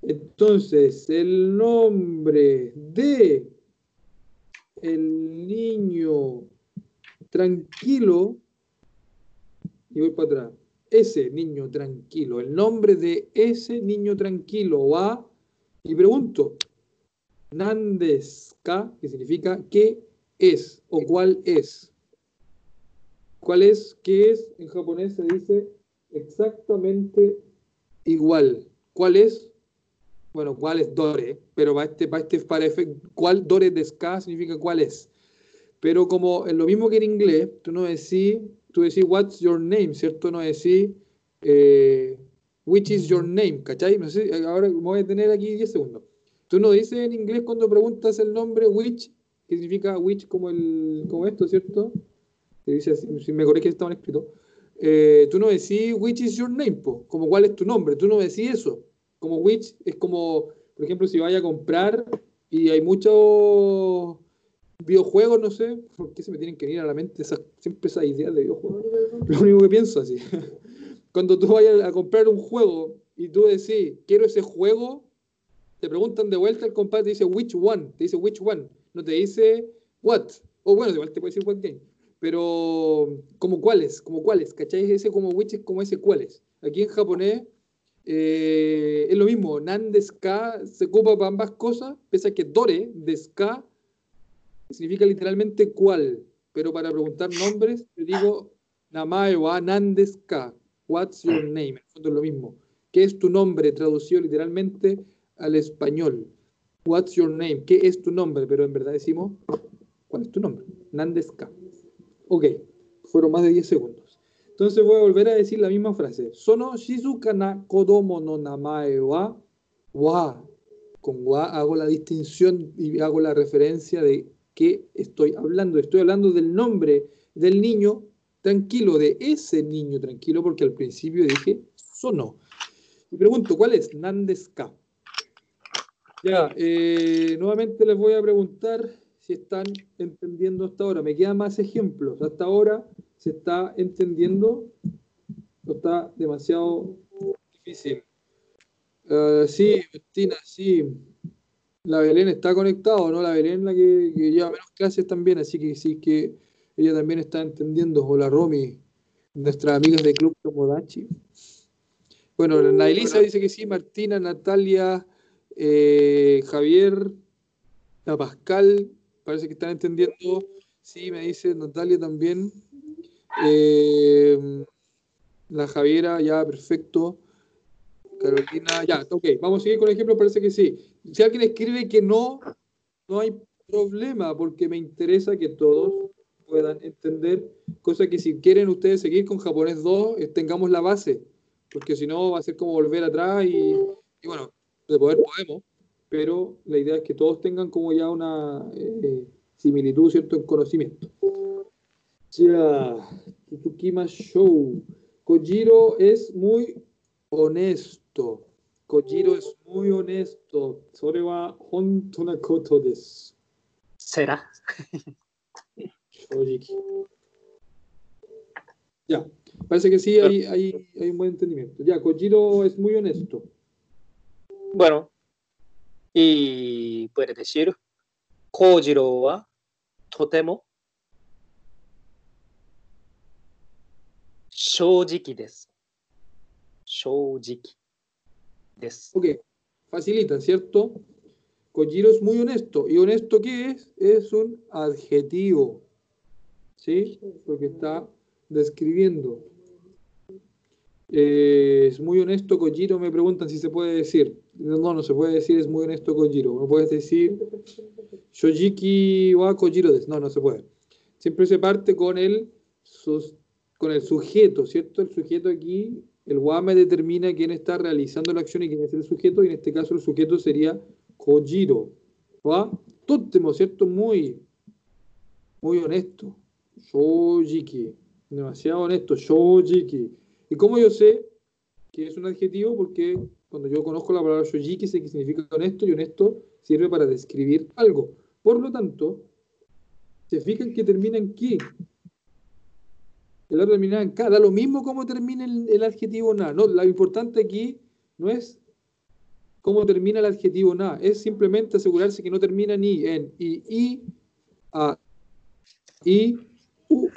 Entonces, el nombre de el niño tranquilo, y voy para atrás, ese niño tranquilo, el nombre de ese niño tranquilo va, y pregunto, Nandeska, que significa qué es o cuál es. ¿Cuál es? ¿Qué es? En japonés se dice exactamente igual. ¿Cuál es? Bueno, ¿cuál es Dore? Pero para este, para este, para ¿cuál Dore deska significa cuál es? Pero como es lo mismo que en inglés, tú no decís, tú decís what's your name, ¿cierto? No decís eh, which is your name, ¿cachai? No sé, ahora voy a tener aquí 10 segundos. Tú no dices en inglés cuando preguntas el nombre which, que significa which como, el, como esto, ¿cierto? Te dice así, si me corriges estaban escrito. Eh, tú no decís which is your name, po, como cuál es tu nombre, tú no decís eso. Como which es como, por ejemplo, si vaya a comprar y hay muchos videojuegos, no sé, ¿por qué se me tienen que venir a la mente esas, siempre esas ideas de videojuegos? Lo único que pienso así. Cuando tú vayas a comprar un juego y tú decís, quiero ese juego, te preguntan de vuelta, el compadre te dice, which one? Te dice, which one? No te dice, what? O bueno, igual te puede decir what game. Pero, como cuáles, como cuáles, ¿cachai? Ese como which es como ese cuáles. Aquí en japonés eh, es lo mismo, nan se ocupa para ambas cosas, pese a que dore deska significa literalmente cuál, pero para preguntar nombres, te digo namae wa nan ka, what's your name, en el fondo es lo mismo. ¿Qué es tu nombre? Traducido literalmente al español. What's your name? ¿Qué es tu nombre? Pero en verdad decimos, ¿cuál es tu nombre? Nan ka. Ok, fueron más de 10 segundos. Entonces voy a volver a decir la misma frase. Sono shizuka na kodomo no namae wa wa. Con wa hago la distinción y hago la referencia de qué estoy hablando. Estoy hablando del nombre del niño tranquilo, de ese niño tranquilo, porque al principio dije sono. Y pregunto, ¿cuál es? Nandeska. Ya, eh, nuevamente les voy a preguntar si están entendiendo hasta ahora. Me quedan más ejemplos. Hasta ahora se está entendiendo o está demasiado difícil. Ah, sí, Justina, sí. La Belén está conectado, ¿no? La Belén la que, que lleva menos clases también, así que sí que ella también está entendiendo. Hola Romy, nuestras amigas de Club Tomodachi. Bueno, la Elisa dice que sí, Martina, Natalia, eh, Javier, la Pascal, parece que están entendiendo. Sí, me dice Natalia también. Eh, la Javiera, ya, perfecto. Carolina, ya, ok, vamos a seguir con el ejemplo, parece que sí. Si alguien escribe que no, no hay problema, porque me interesa que todos puedan entender, cosa que si quieren ustedes seguir con japonés 2, eh, tengamos la base, porque si no va a ser como volver atrás y, y bueno, de poder podemos, pero la idea es que todos tengan como ya una eh, similitud, ¿cierto?, en conocimiento. Ya, Tsukima Show. Kojiro es muy honesto. Kojiro es muy honesto. Sore wa honto na koto desu. ¿Será? Ya, parece que sí hay, hay, hay un buen entendimiento. Ya, Kojiro es muy honesto. Bueno, y puede decir, Kojiro wa totemo shojiki desu. Shojiki desu. Ok, facilita, ¿cierto? Kojiro es muy honesto. ¿Y honesto qué es? Es un adjetivo. ¿Sí? Porque está describiendo. Eh, es muy honesto Kojiro, me preguntan si se puede decir. No, no se puede decir es muy honesto Kojiro. No puedes decir Shojiki wa Kojiro des. No, no se puede. Siempre se parte con el, sus- con el sujeto, ¿cierto? El sujeto aquí, el wa me determina quién está realizando la acción y quién es el sujeto, y en este caso el sujeto sería Kojiro. ¿Va? Tótemo, ¿cierto? Muy, muy honesto. Shojiki. Demasiado honesto. Shojiki. ¿Y cómo yo sé que es un adjetivo? Porque cuando yo conozco la palabra shojiki sé que significa honesto y honesto sirve para describir algo. Por lo tanto, se fijan que termina en qué. El verbo termina en K. Da lo mismo cómo termina el, adjetivo na. No, lo importante aquí no es cómo termina el adjetivo na. Es simplemente asegurarse que no termina ni en i, i, a, i, u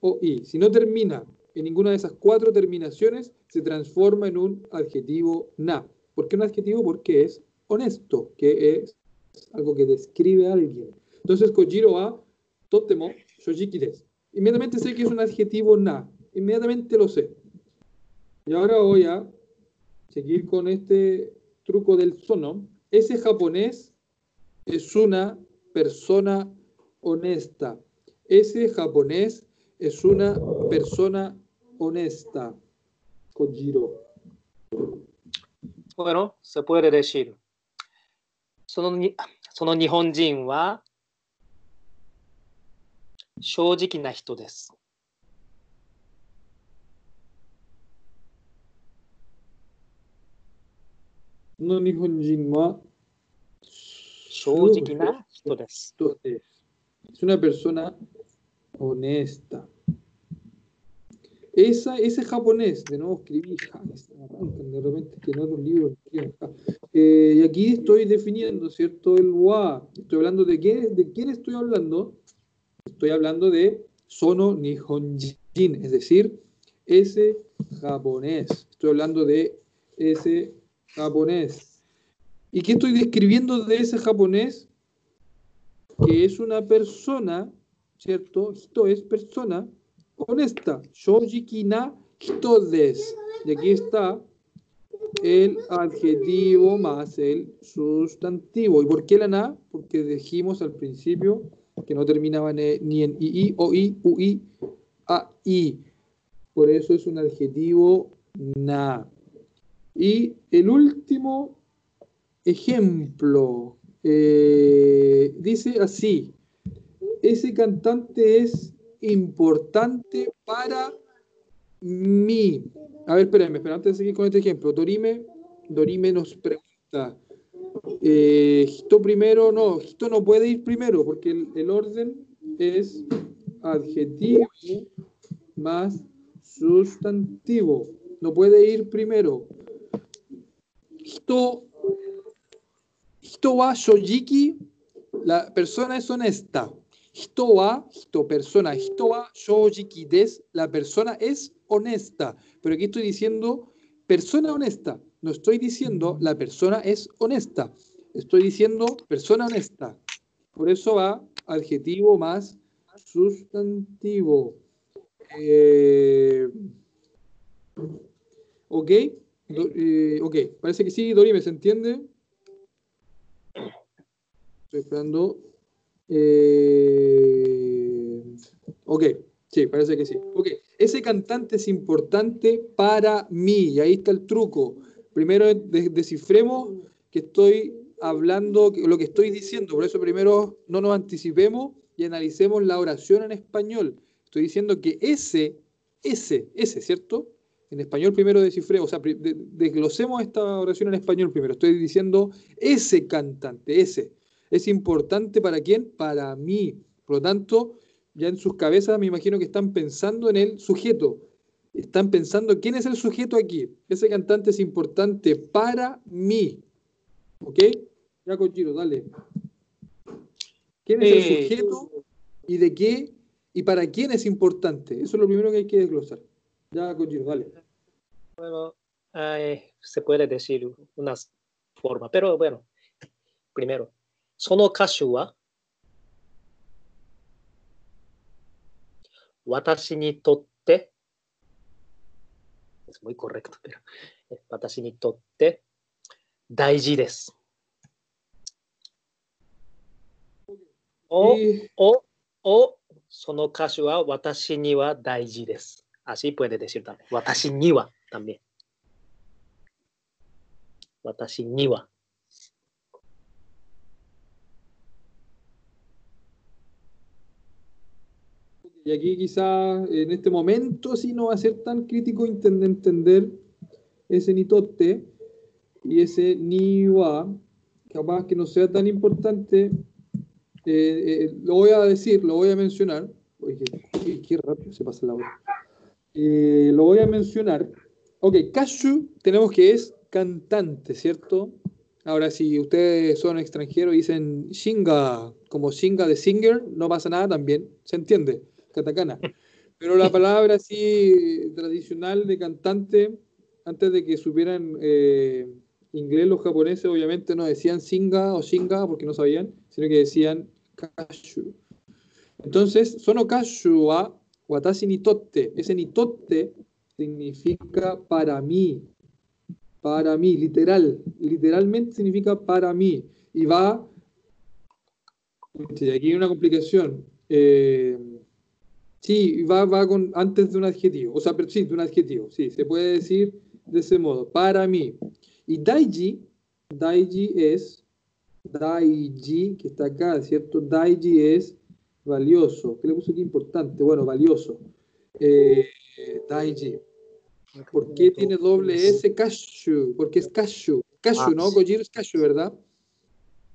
o i. Si no termina en ninguna de esas cuatro terminaciones, se transforma en un adjetivo na. ¿Por qué un adjetivo? Porque es honesto, que es algo que describe a alguien. Entonces, Kojiro wa totemo shojiki desu. Inmediatamente sé que es un adjetivo na. Inmediatamente lo sé. Y ahora voy a seguir con este truco del sono. Ese japonés es una persona honesta. Ese japonés es una persona honesta. Kojiro. Bueno, se puede decir. そのにその日本人は 正直な人です。の日本人は正直な人です。 Entonces, es una persona honesta. Esa, ese japonés, de nuevo escribí, ja, que se me arrancan de repente que en otros libros escriben, ja. Eh, y aquí estoy definiendo, ¿cierto? El wa. Estoy hablando de qué, de quién estoy hablando. Estoy hablando de Sono Nihonjin, es decir, ese japonés. Estoy hablando de ese japonés. ¿Y qué estoy describiendo de ese japonés? Que es una persona, ¿cierto? Esto es persona honesta. Shojiki na hito desu. Y aquí está el adjetivo más el sustantivo. ¿Y por qué la na? Porque dijimos al principio que no terminaba en e- ni en ii, o i, a i. Por eso es un adjetivo na. Y el último ejemplo eh, dice así: ese cantante es importante para mí. A ver, espérame, espera, antes de seguir con este ejemplo, Dorime, Dorime nos pregunta, eh, Hito primero, no, Hito no puede ir primero, porque el, orden es adjetivo más sustantivo. No puede ir primero. Hito, Hito wa shojiki, la persona es honesta. Hito wa, hito persona, hito wa shojiki des, la persona es honesta. Pero aquí estoy diciendo persona honesta. No estoy diciendo la persona es honesta. Estoy diciendo persona honesta. Por eso va adjetivo más sustantivo. Eh, ok. Eh, ok, parece que sí, Dori, ¿me se entiende? Estoy esperando. Eh, ok, sí, parece que sí. Ok, ese cantante es importante para mí. Y ahí está el truco. Primero de- descifremos que estoy hablando, lo que estoy diciendo. Por eso primero no nos anticipemos y analicemos la oración en español. Estoy diciendo que ese, ese, ese, ¿cierto? En español primero descifré, o sea, desglosemos esta oración en español primero. Estoy diciendo ese cantante, ese. ¿Es importante para quién? Para mí. Por lo tanto, ya en sus cabezas me imagino que están pensando en el sujeto están pensando quién es el sujeto aquí. Ese cantante es importante para mí. ¿Ok? Ya con Giro, dale. ¿Quién es el eh, sujeto y de qué y para quién es importante? Eso es lo primero que hay que desglosar. Ya con Giro, dale. Bueno, se puede decir una forma, pero bueno, primero, sono kashu watashi ni totte es muy correcto, pero 私にとって大事です。お、お、お、その歌手は私には大事です。Así puede decir también. 私には también. 私には。Y aquí quizás en este momento sí no va a ser tan crítico entender ese nitote y ese niwa, capaz que no sea tan importante. Eh, eh, lo voy a decir, lo voy a mencionar. Oye, qué, rápido se pasa la hora. Eh, lo voy a mencionar. Ok, Kashu tenemos que es cantante, ¿cierto? Ahora, si ustedes son extranjeros y dicen Shinga, como Shinga de singer, no pasa nada también, se entiende katakana. Pero la palabra así tradicional de cantante, antes de que supieran eh, inglés los japoneses, obviamente no decían singa o shinga porque no sabían, sino que decían kashu. Entonces, sono kashu wa watashi ni totte. Ese ni totte significa para mí. Para mí, literal. Literalmente significa para mí. Y va. Aquí hay una complicación. Eh, Sí, va, va con, antes de un adjetivo, o sea, pero sí, de un adjetivo, sí, se puede decir de ese modo, para mí. Y Daiji, Daiji es, Daiji, que está acá, ¿cierto? Daiji es valioso. ¿Qué le puse aquí importante? Bueno, valioso. Eh, Daiji. ¿Por qué tiene doble S? Kashu, porque es Kashu. Kashu, ¿no? Kojiro es Kashu, ¿verdad?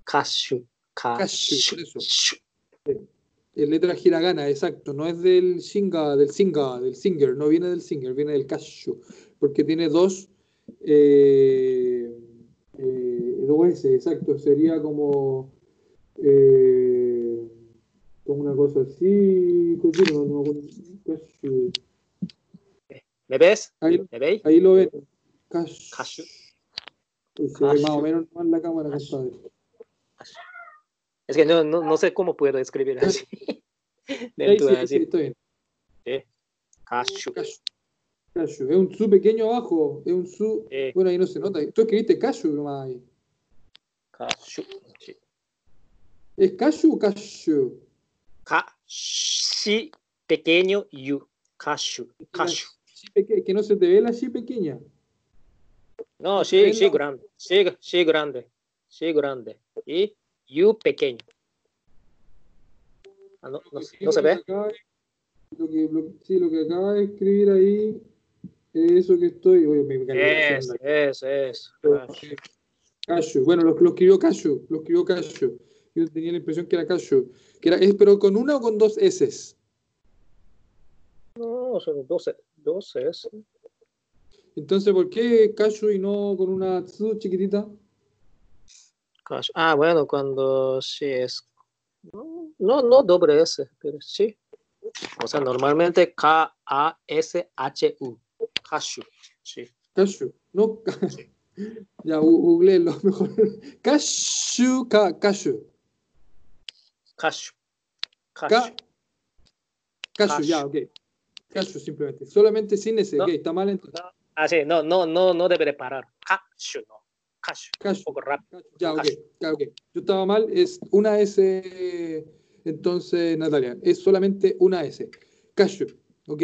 Kashu. Kashu, eso letra hiragana, exacto, no es del singa, del singa, del singer, no viene del singer, viene del kashu, porque tiene dos, eh, eh, dos S, exacto, sería como, eh, como una cosa así, ¿Me ves? Ahí, ¿Me veis? Ahí lo ven. Kashu. se ve más o menos en la cámara, compadre. Es que no, no, no sé cómo puedo escribir así. Dentro sí, sí, sí, estoy bien. Sí. Cashu. Es un su pequeño abajo. Es un su. Bueno, ahí no se nota. Tú escribiste cashu nomás ahí. Cashu. Sí. ¿Es cashu o cashu? Kashi pequeño yu. Cashu. Cashu. Que no se te ve la shi pequeña. No, sí, sí grande. Sí, sí grande. Sí grande. Y You pequeño. Ah, no, no, no se ve. Lo que, lo, sí, lo que acaba de escribir ahí es eso que estoy. Oye, es, es, es. Cashew. Bueno, lo, lo, escribió Cashew. Lo escribió Cashew. Yo tenía la impresión que era Cashew. Que era, es, pero con una o con dos S. No, son dos, dos S. Entonces, ¿por qué Cashew y no con una tsu Ah, bueno, cuando sí es. No, no doble S, pero sí. O sea, normalmente K-A-S-H-U. Kashu. Sí. Kashu. No. ya, google lo mejor. Ka, Kashu. Kashu. Kashu. Kashu, ya, ok. Kashu simplemente. Solamente sin ese, ok, está mal entonces. ah, sí, no, no, no, no debe de parar. Kashu, no. Un poco rápido. Ya, ok, ya, ok. Yo estaba mal, es una S, entonces, Natalia, es solamente una S. Cashew, ¿ok?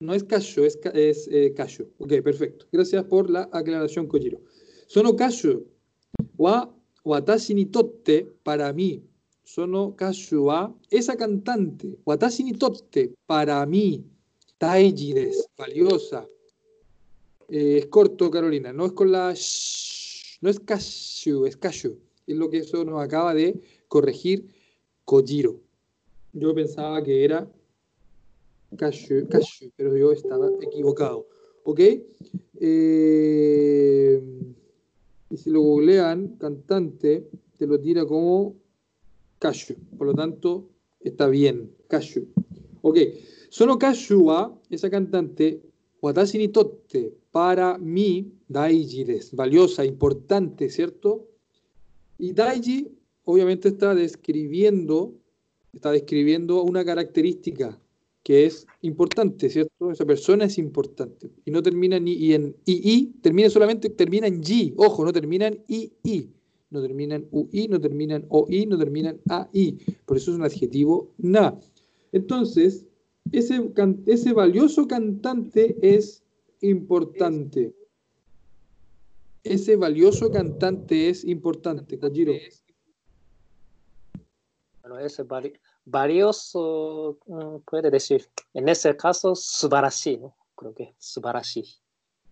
No es cashew, es, es eh, cashew. Ok, perfecto. Gracias por la aclaración, Kojiro. Sono cashew. Wa watashi ni totte, para mí. Sono cashew wa esa cantante. Watashi ni totte, para mí. Taiji valiosa. Eh, es corto, Carolina. No es con la no es cashew, es cashew. Es lo que eso nos acaba de corregir Kojiro. Yo pensaba que era cashew, pero yo estaba equivocado. ¿Ok? Eh, y si lo googlean, cantante, te lo tira como cashew. Por lo tanto, está bien. Cashew. Ok. Sono cashew wa, esa cantante, watashi ni totte, para mí, daiji des, valiosa, importante, ¿cierto? Y daiji, obviamente, está describiendo, está describiendo una característica que es importante, ¿cierto? Esa persona es importante. Y no termina ni en i, termina solamente, termina en G. Ojo, no termina en i, No termina en ui, no termina en oi, no termina en ai. Por eso es un adjetivo na. Entonces, ese, ese valioso cantante es importante. Ese valioso cantante es importante, Kojiro. Bueno, ese valioso valioso, mm, puede decir, en ese caso, subarashi, ¿no? Creo que subarashi.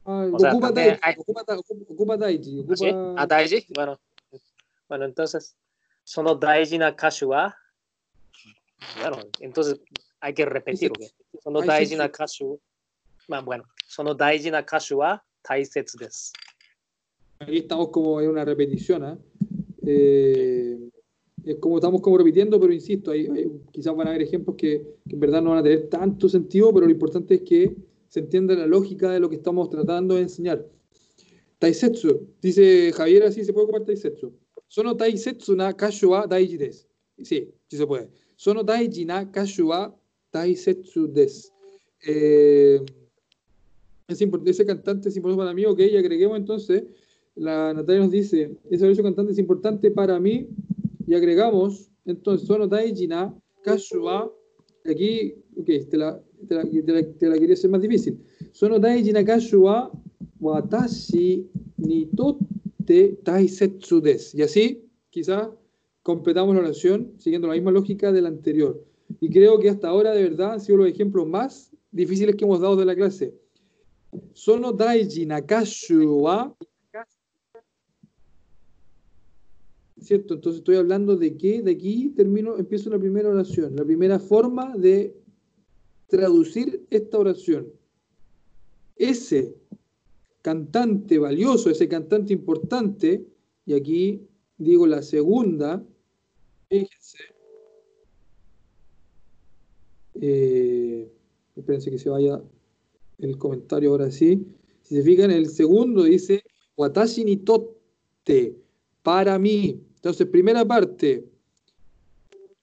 Ah, o sea, ocupa, daiji, hay... ocupa, ocupa daiji. Ocupa... ¿Sí? ¿A daiji? Bueno, bueno, entonces, sono daiji na kashu wa, bueno, entonces hay que repetir. Sono daiji na kashu, bueno, sono daiji na kashu wa taisetsu desu. Aquí estamos como en una repetición, ¿eh? eh es como estamos como repitiendo, pero insisto, hay, quizás van a haber ejemplos que, que, en verdad no van a tener tanto sentido, pero lo importante es que se entienda la lógica de lo que estamos tratando de enseñar. Taisetsu, dice Javier, así se puede ocupar Taisetsu. Sono Taisetsu na kashu wa daiji desu. Sí, sí se puede. Sono daiji na kashu Taisetsu desu. Eh, ese cantante es importante para mí, ok, y agreguemos entonces, la Natalia nos dice, ese cantante es importante para mí, y agregamos, entonces, sono daiji na kashu wa, aquí, ok, te la, te la, te la, te la quería hacer más difícil. Sono daiji na kashu wa watashi ni taisetsu. Y así, quizás, completamos la oración siguiendo la misma lógica de la anterior. Y creo que hasta ahora, de verdad, han sido los ejemplos más difíciles que hemos dado de la clase. Sono daiji na kashu wa ¿cierto? Entonces estoy hablando de que de aquí termino, empiezo la primera oración, la primera forma de traducir esta oración. Ese cantante valioso, ese cantante importante, y aquí digo la segunda, fíjense, eh, espérense que se vaya el comentario ahora sí. Si se fijan, el segundo dice, Watashi ni totte, para mí. Entonces, primera parte,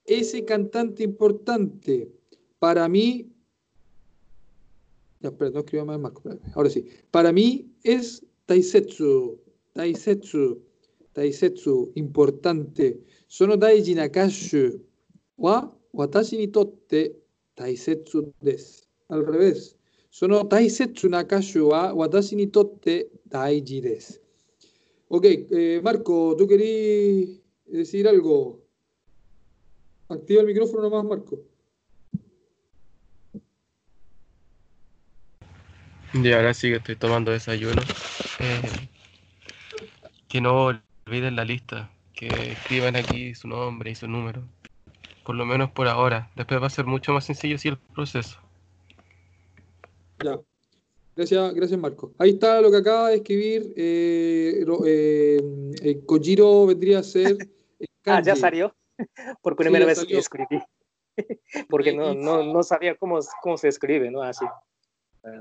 ese cantante importante, para mí, ya, escribo más, más, ahora sí, para mí es Taisetsu, Taisetsu, Taisetsu, importante. Sono daiji nakashu wa watashi ni totte Taisetsu des. Al revés. Sono Taisetsu nakashu wa watashi ni totte daiji des. Ok, eh, Marco, ¿tú querías decir algo? Activa el micrófono nomás, Marco. Y ahora sí que estoy tomando desayuno. Eh, que no olviden la lista, que escriban aquí su nombre y su número. Por lo menos por ahora. Después va a ser mucho más sencillo si el proceso. Ya. Gracias, gracias Marco. Ahí está lo que acaba de escribir eh, eh, eh Kojiro vendría a ser. ah, ya salió. Por primera vez que escribí. Porque no, no, no sabía cómo, cómo se escribe, ¿no? Así.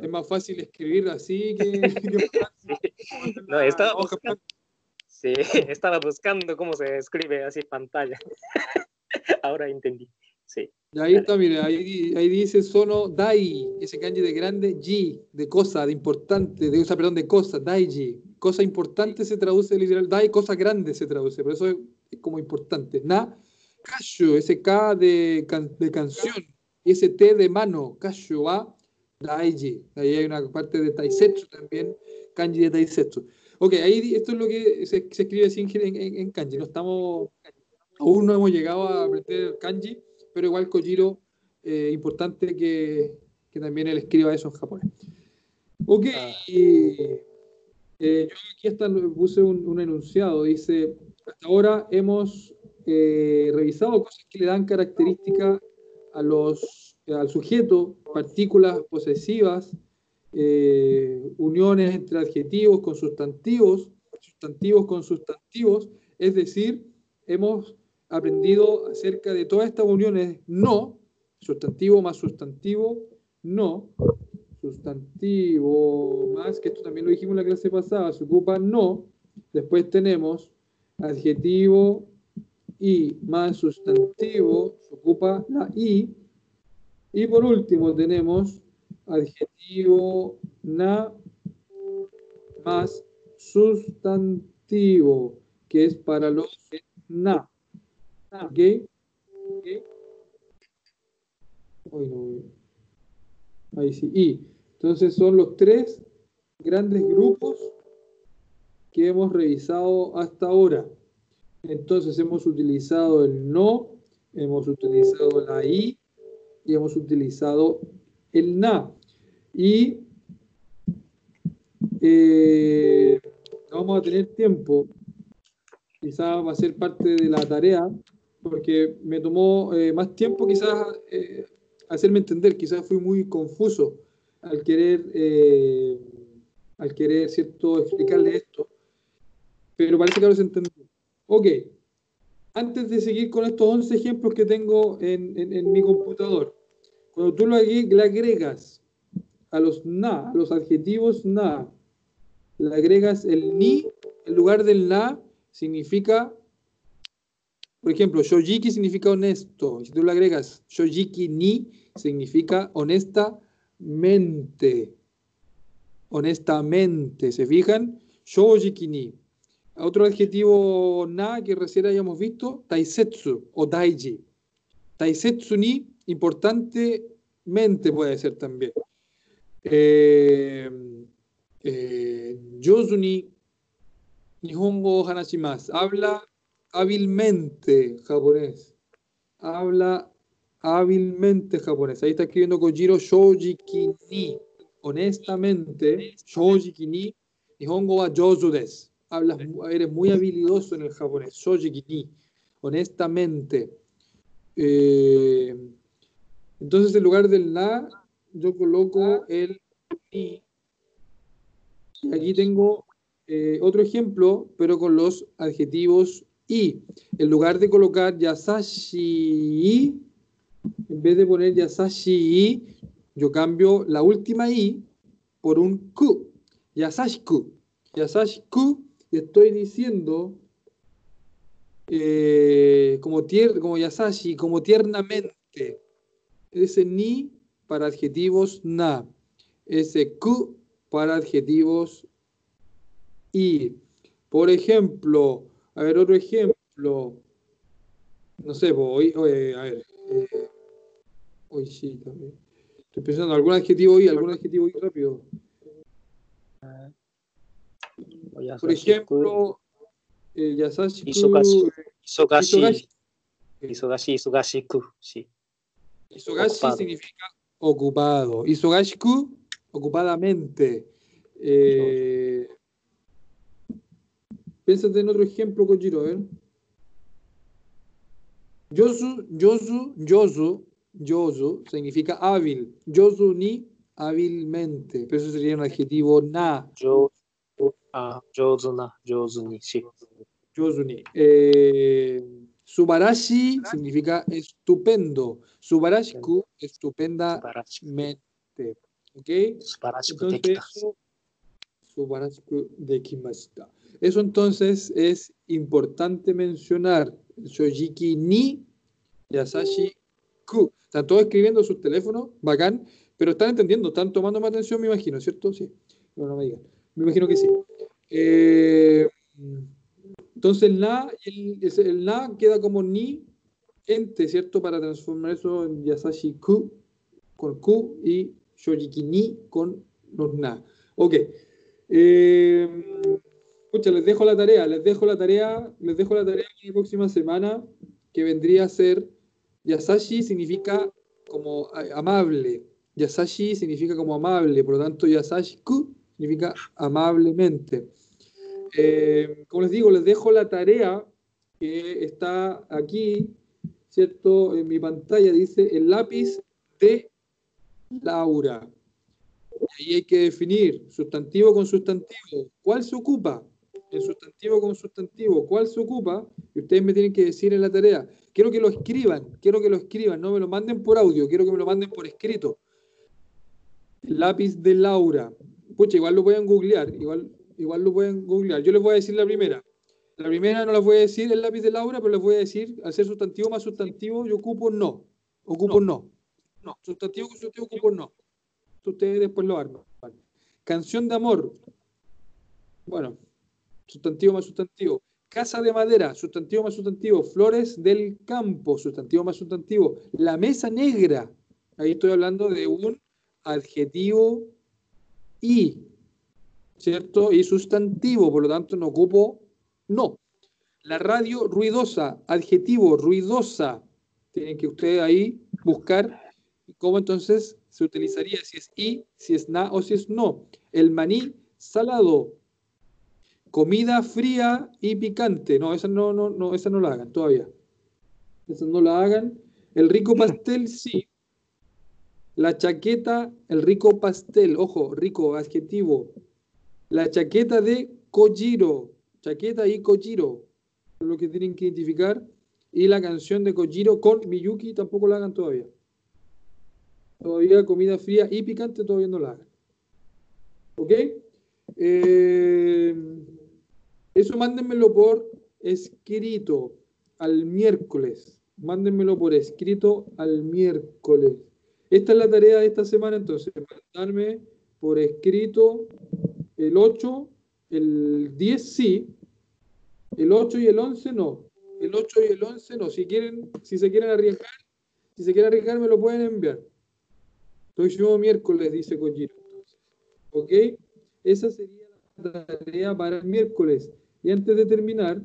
Es más fácil escribir así que. No, estaba buscando, sí, estaba buscando cómo se escribe así pantalla. Ahora entendí. Sí. Ahí está, mire, ahí, ahí, dice sono dai, ese kanji de grande, ji, de cosa, de importante, de, o sea, perdón, de cosa, daiji. Cosa importante se traduce literal, dai, cosa grande se traduce, por eso es, como importante. Na, kashu, ese K de, de canción, y ese T de mano, kashu wa daiji. Ahí hay una parte de taisetsu también, kanji de taisetsu. Ok, ahí esto es lo que se, se escribe en, en, en kanji, no estamos, aún no hemos llegado a aprender kanji pero igual Kojiro, eh, importante que, que, también él escriba eso en japonés. Ok, Ah. eh, yo aquí hasta puse un, un enunciado, dice, hasta ahora hemos eh, revisado cosas que le dan característica a los, al sujeto, partículas posesivas, eh, uniones entre adjetivos con sustantivos, sustantivos con sustantivos, es decir, hemos aprendido acerca de todas estas uniones no, sustantivo más sustantivo, no, sustantivo más, que esto también lo dijimos en la clase pasada, se ocupa no, después tenemos adjetivo y más sustantivo, se ocupa la i, y por último tenemos adjetivo na más sustantivo, que es para los na. ¿Ok? ¿Ok? Uy, no. Ahí sí. Y entonces son los tres grandes grupos que hemos revisado hasta ahora. Entonces hemos utilizado el no, hemos utilizado la i y hemos utilizado el na. Y eh, no vamos a tener tiempo. Quizás va a ser parte de la tarea, porque me tomó eh, más tiempo quizás eh, hacerme entender, quizás fui muy confuso al querer, eh, al querer, ¿cierto?, explicarle esto, pero parece que ahora se entendió. Ok, antes de seguir con estos 11 ejemplos que tengo en, en- en mi computador, cuando tú lo le agregas a los na, a los adjetivos na, le agregas el ni, en lugar del na, significa por ejemplo, shojiki significa honesto. Si tú le agregas shojiki ni, significa honestamente. Honestamente. ¿Se fijan? Shojiki ni. Otro adjetivo na que recién hayamos visto, taisetsu o daiji. Taisetsu ni, importantemente puede ser también. Eh, eh, yozu ni, nihongo hanashimasu. Habla hábilmente japonés. Habla hábilmente japonés. Ahí está escribiendo Kojiro Shojiki ni. Honestamente, Shojiki ni. Nihongo wa jozu desu. Hablas, eres muy habilidoso en el japonés. Shojiki ni. Honestamente. Eh, entonces, en lugar del na, yo coloco el ni. Y aquí tengo eh, otro ejemplo, pero con los adjetivos y. En lugar de colocar yasashi, en vez de poner yasashi, yo cambio la última i por un ku. Yasashiku. Yasashiku, y estoy diciendo eh, como, tier, como yasashi, como tiernamente. Ese ni para adjetivos na. Ese ku para adjetivos y. Por ejemplo, a ver, otro ejemplo. No sé, po, hoy, a ver. Eh, hoy sí, también. Estoy pensando, ¿algún adjetivo y algún adjetivo y rápido? Por ejemplo, eh, Yasashiku. Isogashi. eh, Isogashi. Isogashi. Isogashi, isogashiku. Sí. Isogashi Ocupado. significa ocupado. Isogashiku, ocupadamente. Eh, Piénsate en otro ejemplo, Kojiro, a ver. Yosu, Yosu, Yosu, Yosu significa hábil. Yosu ni hábilmente. Pero eso sería un adjetivo na. Yo, ah, yosu na, yosu ni, sí. Yosu ni. Eh, subarashi significa estupendo. Subarashiku, estupendamente. ¿Ok? Subarashi Entonces, きた。eso, entonces es importante mencionar. Shojiki ni Yasashi ku. Están todos escribiendo sus teléfonos, bacán, pero están entendiendo, están tomando más atención, me imagino, ¿cierto? Sí. No, me digan. Me imagino que sí. Eh, entonces el na, el, el queda como ni ente, ¿cierto? Para transformar eso en Yasashi ku con Q y Shojiki ni con los na. Ok. Eh, escucha, les dejo la tarea, les dejo la tarea, les dejo la tarea la próxima semana, que vendría a ser Yasashi significa como amable. Yasashi significa como amable, por lo tanto Yasashiku significa amablemente. Eh, como les digo, les dejo la tarea que está aquí, ¿cierto? En mi pantalla dice el lápiz de Laura. Y ahí hay que definir sustantivo con sustantivo. ¿Cuál se ocupa? El sustantivo con sustantivo. ¿Cuál se ocupa? Y ustedes me tienen que decir en la tarea. Quiero que lo escriban, quiero que lo escriban, no me lo manden por audio, quiero que me lo manden por escrito. Lápiz de Laura. Pucha, igual lo pueden googlear, igual, igual lo pueden googlear. Yo les voy a decir la primera. La primera no la voy a decir el lápiz de Laura, pero les voy a decir, al ser sustantivo más sustantivo, yo ocupo no. Ocupo no. No. Sustantivo con sustantivo ocupo no. Ustedes después lo arman. Canción de amor. Bueno, sustantivo más sustantivo. Casa de madera, sustantivo más sustantivo. Flores del campo, sustantivo más sustantivo. La mesa negra. Ahí estoy hablando de un adjetivo y, ¿cierto? Y sustantivo, por lo tanto no ocupo no. La radio ruidosa, adjetivo ruidosa. Tienen que ustedes ahí buscar cómo entonces se utilizaría si es y, si es na o si es no. El maní salado, comida fría y picante. No, esa no, no, no, esa no la hagan todavía. Esa no la hagan. El rico pastel, sí. La chaqueta, el rico pastel, ojo, rico, adjetivo. La chaqueta de Kojiro, chaqueta y Kojiro, lo que tienen que identificar. Y la canción de Kojiro con Miyuki tampoco la hagan todavía. Todavía comida fría y picante todavía no la hagan. ¿Ok? Eh, eso mándenmelo por escrito al miércoles. Mándenmelo por escrito al miércoles. Esta es la tarea de esta semana, entonces, mandarme por escrito el 8, el 10 sí, el 8 y el 11 no. El 8 y el 11 no. Si quieren, si se quieren arriesgar, si se quieren arriesgar, me lo pueden enviar. Próximo miércoles, dice Kojiro. ¿Ok? Esa sería la tarea para el miércoles. Y antes de terminar,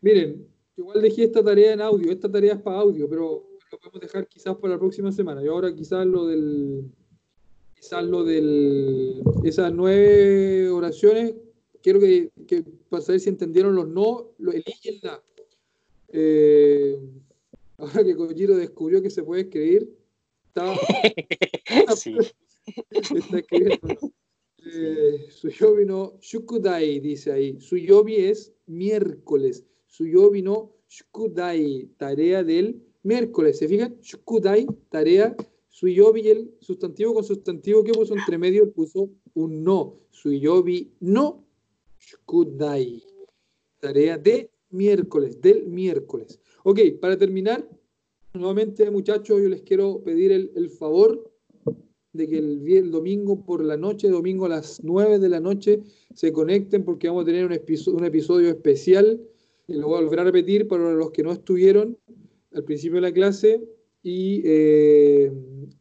miren, igual dejé esta tarea en audio. Esta tarea es para audio, pero lo podemos dejar quizás para la próxima semana. Y ahora quizás lo del, quizás lo del, esas nueve oraciones, quiero que, para saber si entendieron los no, lo eligenla. Eh, ahora que Kojiro descubrió que se puede escribir, está, sí. está escribiendo. Eh, Suyobi no Shukudai, dice ahí. Suyobi es miércoles. Suyobi no Shukudai, tarea del miércoles. ¿Se fijan? Shukudai, tarea. Suyobi, el sustantivo con sustantivo que puso entre medio, puso un no. Suyobi no Shukudai. Tarea de miércoles, del miércoles. Ok, para terminar, nuevamente muchachos, yo les quiero pedir el, favor de que el, domingo por la noche, domingo a las 9 de la noche, se conecten porque vamos a tener un, episodio, especial. Y lo voy a volver a repetir para los que no estuvieron al principio de la clase. Y eh,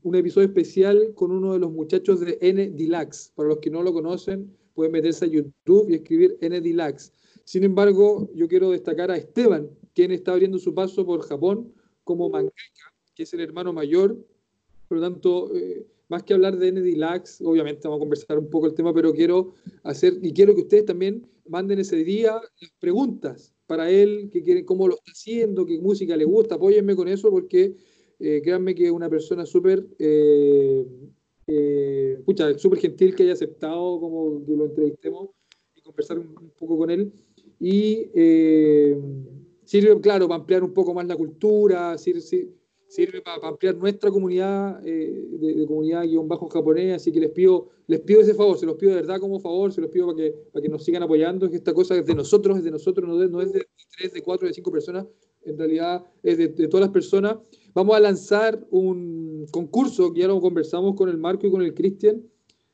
un episodio especial con uno de los muchachos de N Dilax. Para los que no lo conocen, pueden meterse a YouTube y escribir N Dilax. Sin embargo, yo quiero destacar a Esteban, quien está abriendo su paso por Japón como mangaka, que es el hermano mayor. Por lo tanto, eh, más que hablar de NDLAX, obviamente vamos a conversar un poco el tema, pero quiero hacer, y quiero que ustedes también manden ese día preguntas para él, que quiere, cómo lo está haciendo, qué música le gusta, apóyenme con eso, porque eh, créanme que es una persona súper, eh, eh, súper gentil que haya aceptado como que lo entrevistemos y conversar un, un poco con él. Y eh, sirve, claro, para ampliar un poco más la cultura, sirve, sirve para, para, ampliar nuestra comunidad eh, de, de, comunidad guion bajo japonés, así que les pido, les pido ese favor, se los pido de verdad como favor, se los pido para que, para que nos sigan apoyando, que esta cosa es de nosotros, es de nosotros, no, de, no es de tres, de cuatro, de cinco personas, en realidad es de, de, todas las personas. Vamos a lanzar un concurso que ya lo conversamos con el Marco y con el Cristian,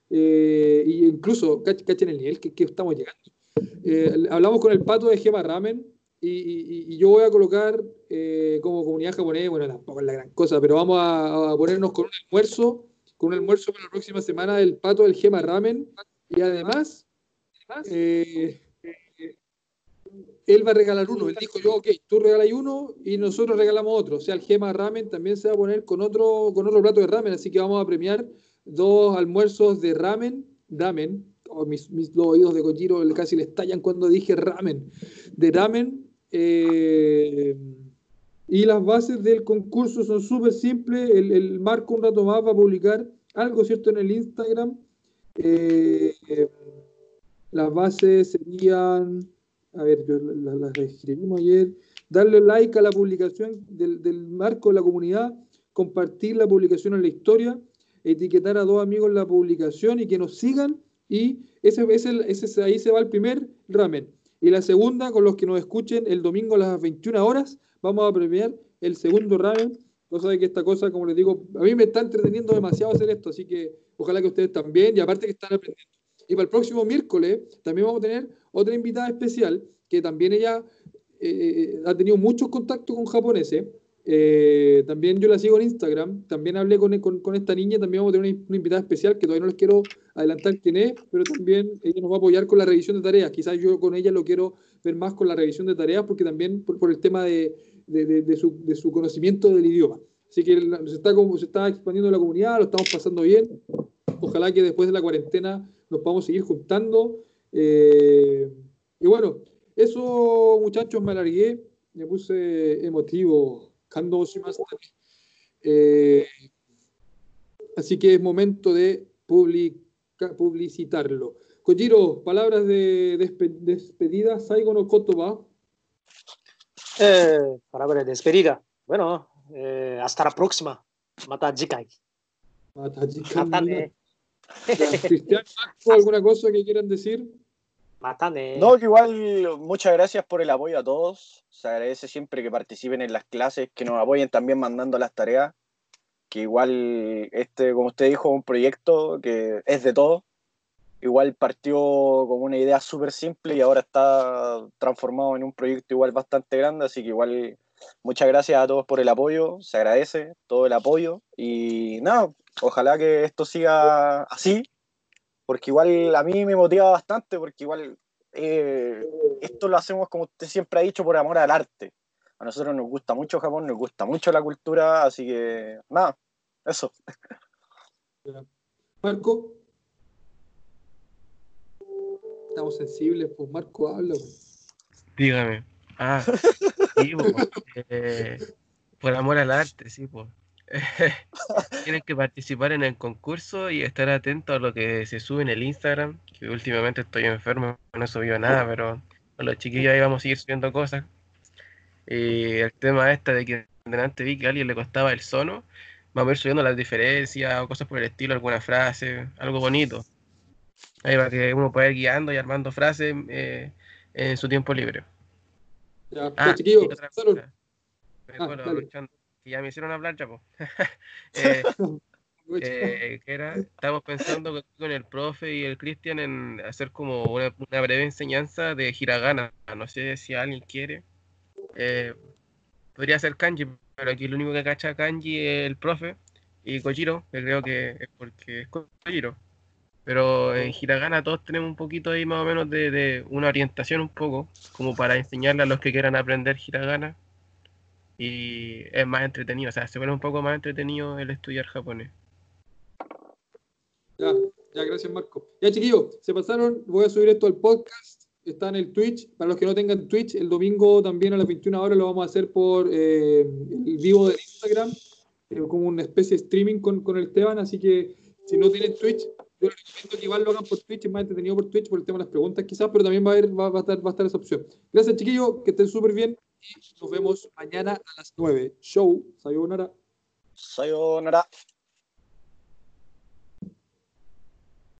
eh, e incluso, cachen el nivel que, que estamos llegando. Eh, hablamos con el pato de Gema Ramen, y, yo voy a colocar eh, como comunidad japonesa, bueno, tampoco es la gran cosa, pero vamos a, a, ponernos con un almuerzo, con un almuerzo para la próxima semana del pato del Gema Ramen. Y además, eh, él va a regalar uno. Él dijo yo, ok, tú regalas uno y nosotros regalamos otro. O sea, el Gema Ramen también se va a poner con otro, con otro plato de ramen. Así que vamos a premiar dos almuerzos de ramen, ramen. Oh, mis, mis dos oídos de Kojiro casi le estallan cuando dije ramen. De ramen. Eh, y las bases del concurso son súper simples. El, el, Marco un rato más va a publicar algo, ¿cierto?, en el Instagram. Eh, las bases serían a ver, yo las escribimos ayer, darle like a la publicación del, del, marco de la comunidad, compartir la publicación en la historia, etiquetar a dos amigos en la publicación y que nos sigan y ese, ese, ese, ahí se va el primer ramen. Y la segunda, con los que nos escuchen el domingo a las 21 horas, vamos a premiar el segundo ramen. Cosa de que esta cosa, como les digo, a mí me está entreteniendo demasiado hacer esto, así que ojalá que ustedes también, y aparte que están aprendiendo. Y para el próximo miércoles también vamos a tener otra invitada especial, que también ella eh, ha tenido muchos contactos con japoneses. Eh, también yo la sigo en Instagram, también hablé con, con, esta niña, también vamos a tener una, invitada especial que todavía no les quiero adelantar quién es, pero también ella nos va a apoyar con la revisión de tareas. Quizás yo con ella lo quiero ver más con la revisión de tareas porque también por, el tema de, de, su, de, su, conocimiento del idioma. Así que se está, se está expandiendo la comunidad, lo estamos pasando bien. Ojalá que después de la cuarentena nos podamos seguir juntando. Eh, y bueno, eso muchachos, me alargué, me puse emotivo. Eh, así que es momento de publica, publicitarlo. Kojiro, palabras de despedida, Saigo no Kotoba. Eh, palabras de despedida. Bueno, eh, hasta la próxima. Mata jikai. Mata jikai. Cristian, ¿alguna cosa que quieran decir? No, que igual muchas gracias por el apoyo a todos. Se agradece siempre que participen en las clases, que nos apoyen también mandando las tareas. Que igual, este, como usted dijo, un proyecto que es de todo. Igual partió como una idea súper simple y ahora está transformado en un proyecto igual bastante grande. Así que igual muchas gracias a todos por el apoyo. Se agradece todo el apoyo. Y nada, ojalá que esto siga así porque igual a mí me motiva bastante, porque igual eh, esto lo hacemos, como usted siempre ha dicho, por amor al arte. A nosotros nos gusta mucho Japón, nos gusta mucho la cultura, así que nada, eso. Marco. Estamos sensibles, pues Marco habla. Dígame. Ah, sí, eh, por amor al arte, sí, pues. Tienen que participar en el concurso y estar atentos a lo que se sube en el Instagram, que últimamente estoy enfermo, no he subido nada, pero con los chiquillos ahí vamos a seguir subiendo cosas. Y el tema este de que delante vi que a alguien le costaba el sono, vamos a ir subiendo las diferencias o cosas por el estilo, alguna frase, algo bonito. Ahí va que uno pueda ir guiando y armando frases eh, en su tiempo libre. Ya, ah, ya me hicieron hablar, chapo. eh, eh, era, estamos pensando con el profe y el Cristian en hacer como una, breve enseñanza de hiragana. No sé si alguien quiere. Eh, podría ser kanji, pero aquí lo único que cacha kanji es el profe y Kojiro, que creo que es porque es Kojiro. Pero en hiragana todos tenemos un poquito ahí más o menos de, de una orientación un poco, como para enseñarle a los que quieran aprender hiragana y es más entretenido, o sea, se vuelve un poco más entretenido el estudiar japonés. Ya, ya, gracias Marco. Ya chiquillos, se pasaron, voy a subir esto al podcast, está en el Twitch, para los que no tengan Twitch, el domingo también a las 21 horas lo vamos a hacer por eh, el vivo de Instagram, eh, como una especie de streaming con, con el Esteban, así que si no tienen Twitch, yo les recomiendo que igual lo hagan por Twitch, es más entretenido por Twitch por el tema de las preguntas quizás, pero también va a, haber, va, a, estar, va a estar esa opción. Gracias chiquillos, que estén súper bien y nos vemos mañana a las 9. Show, sayonara. Sayonara.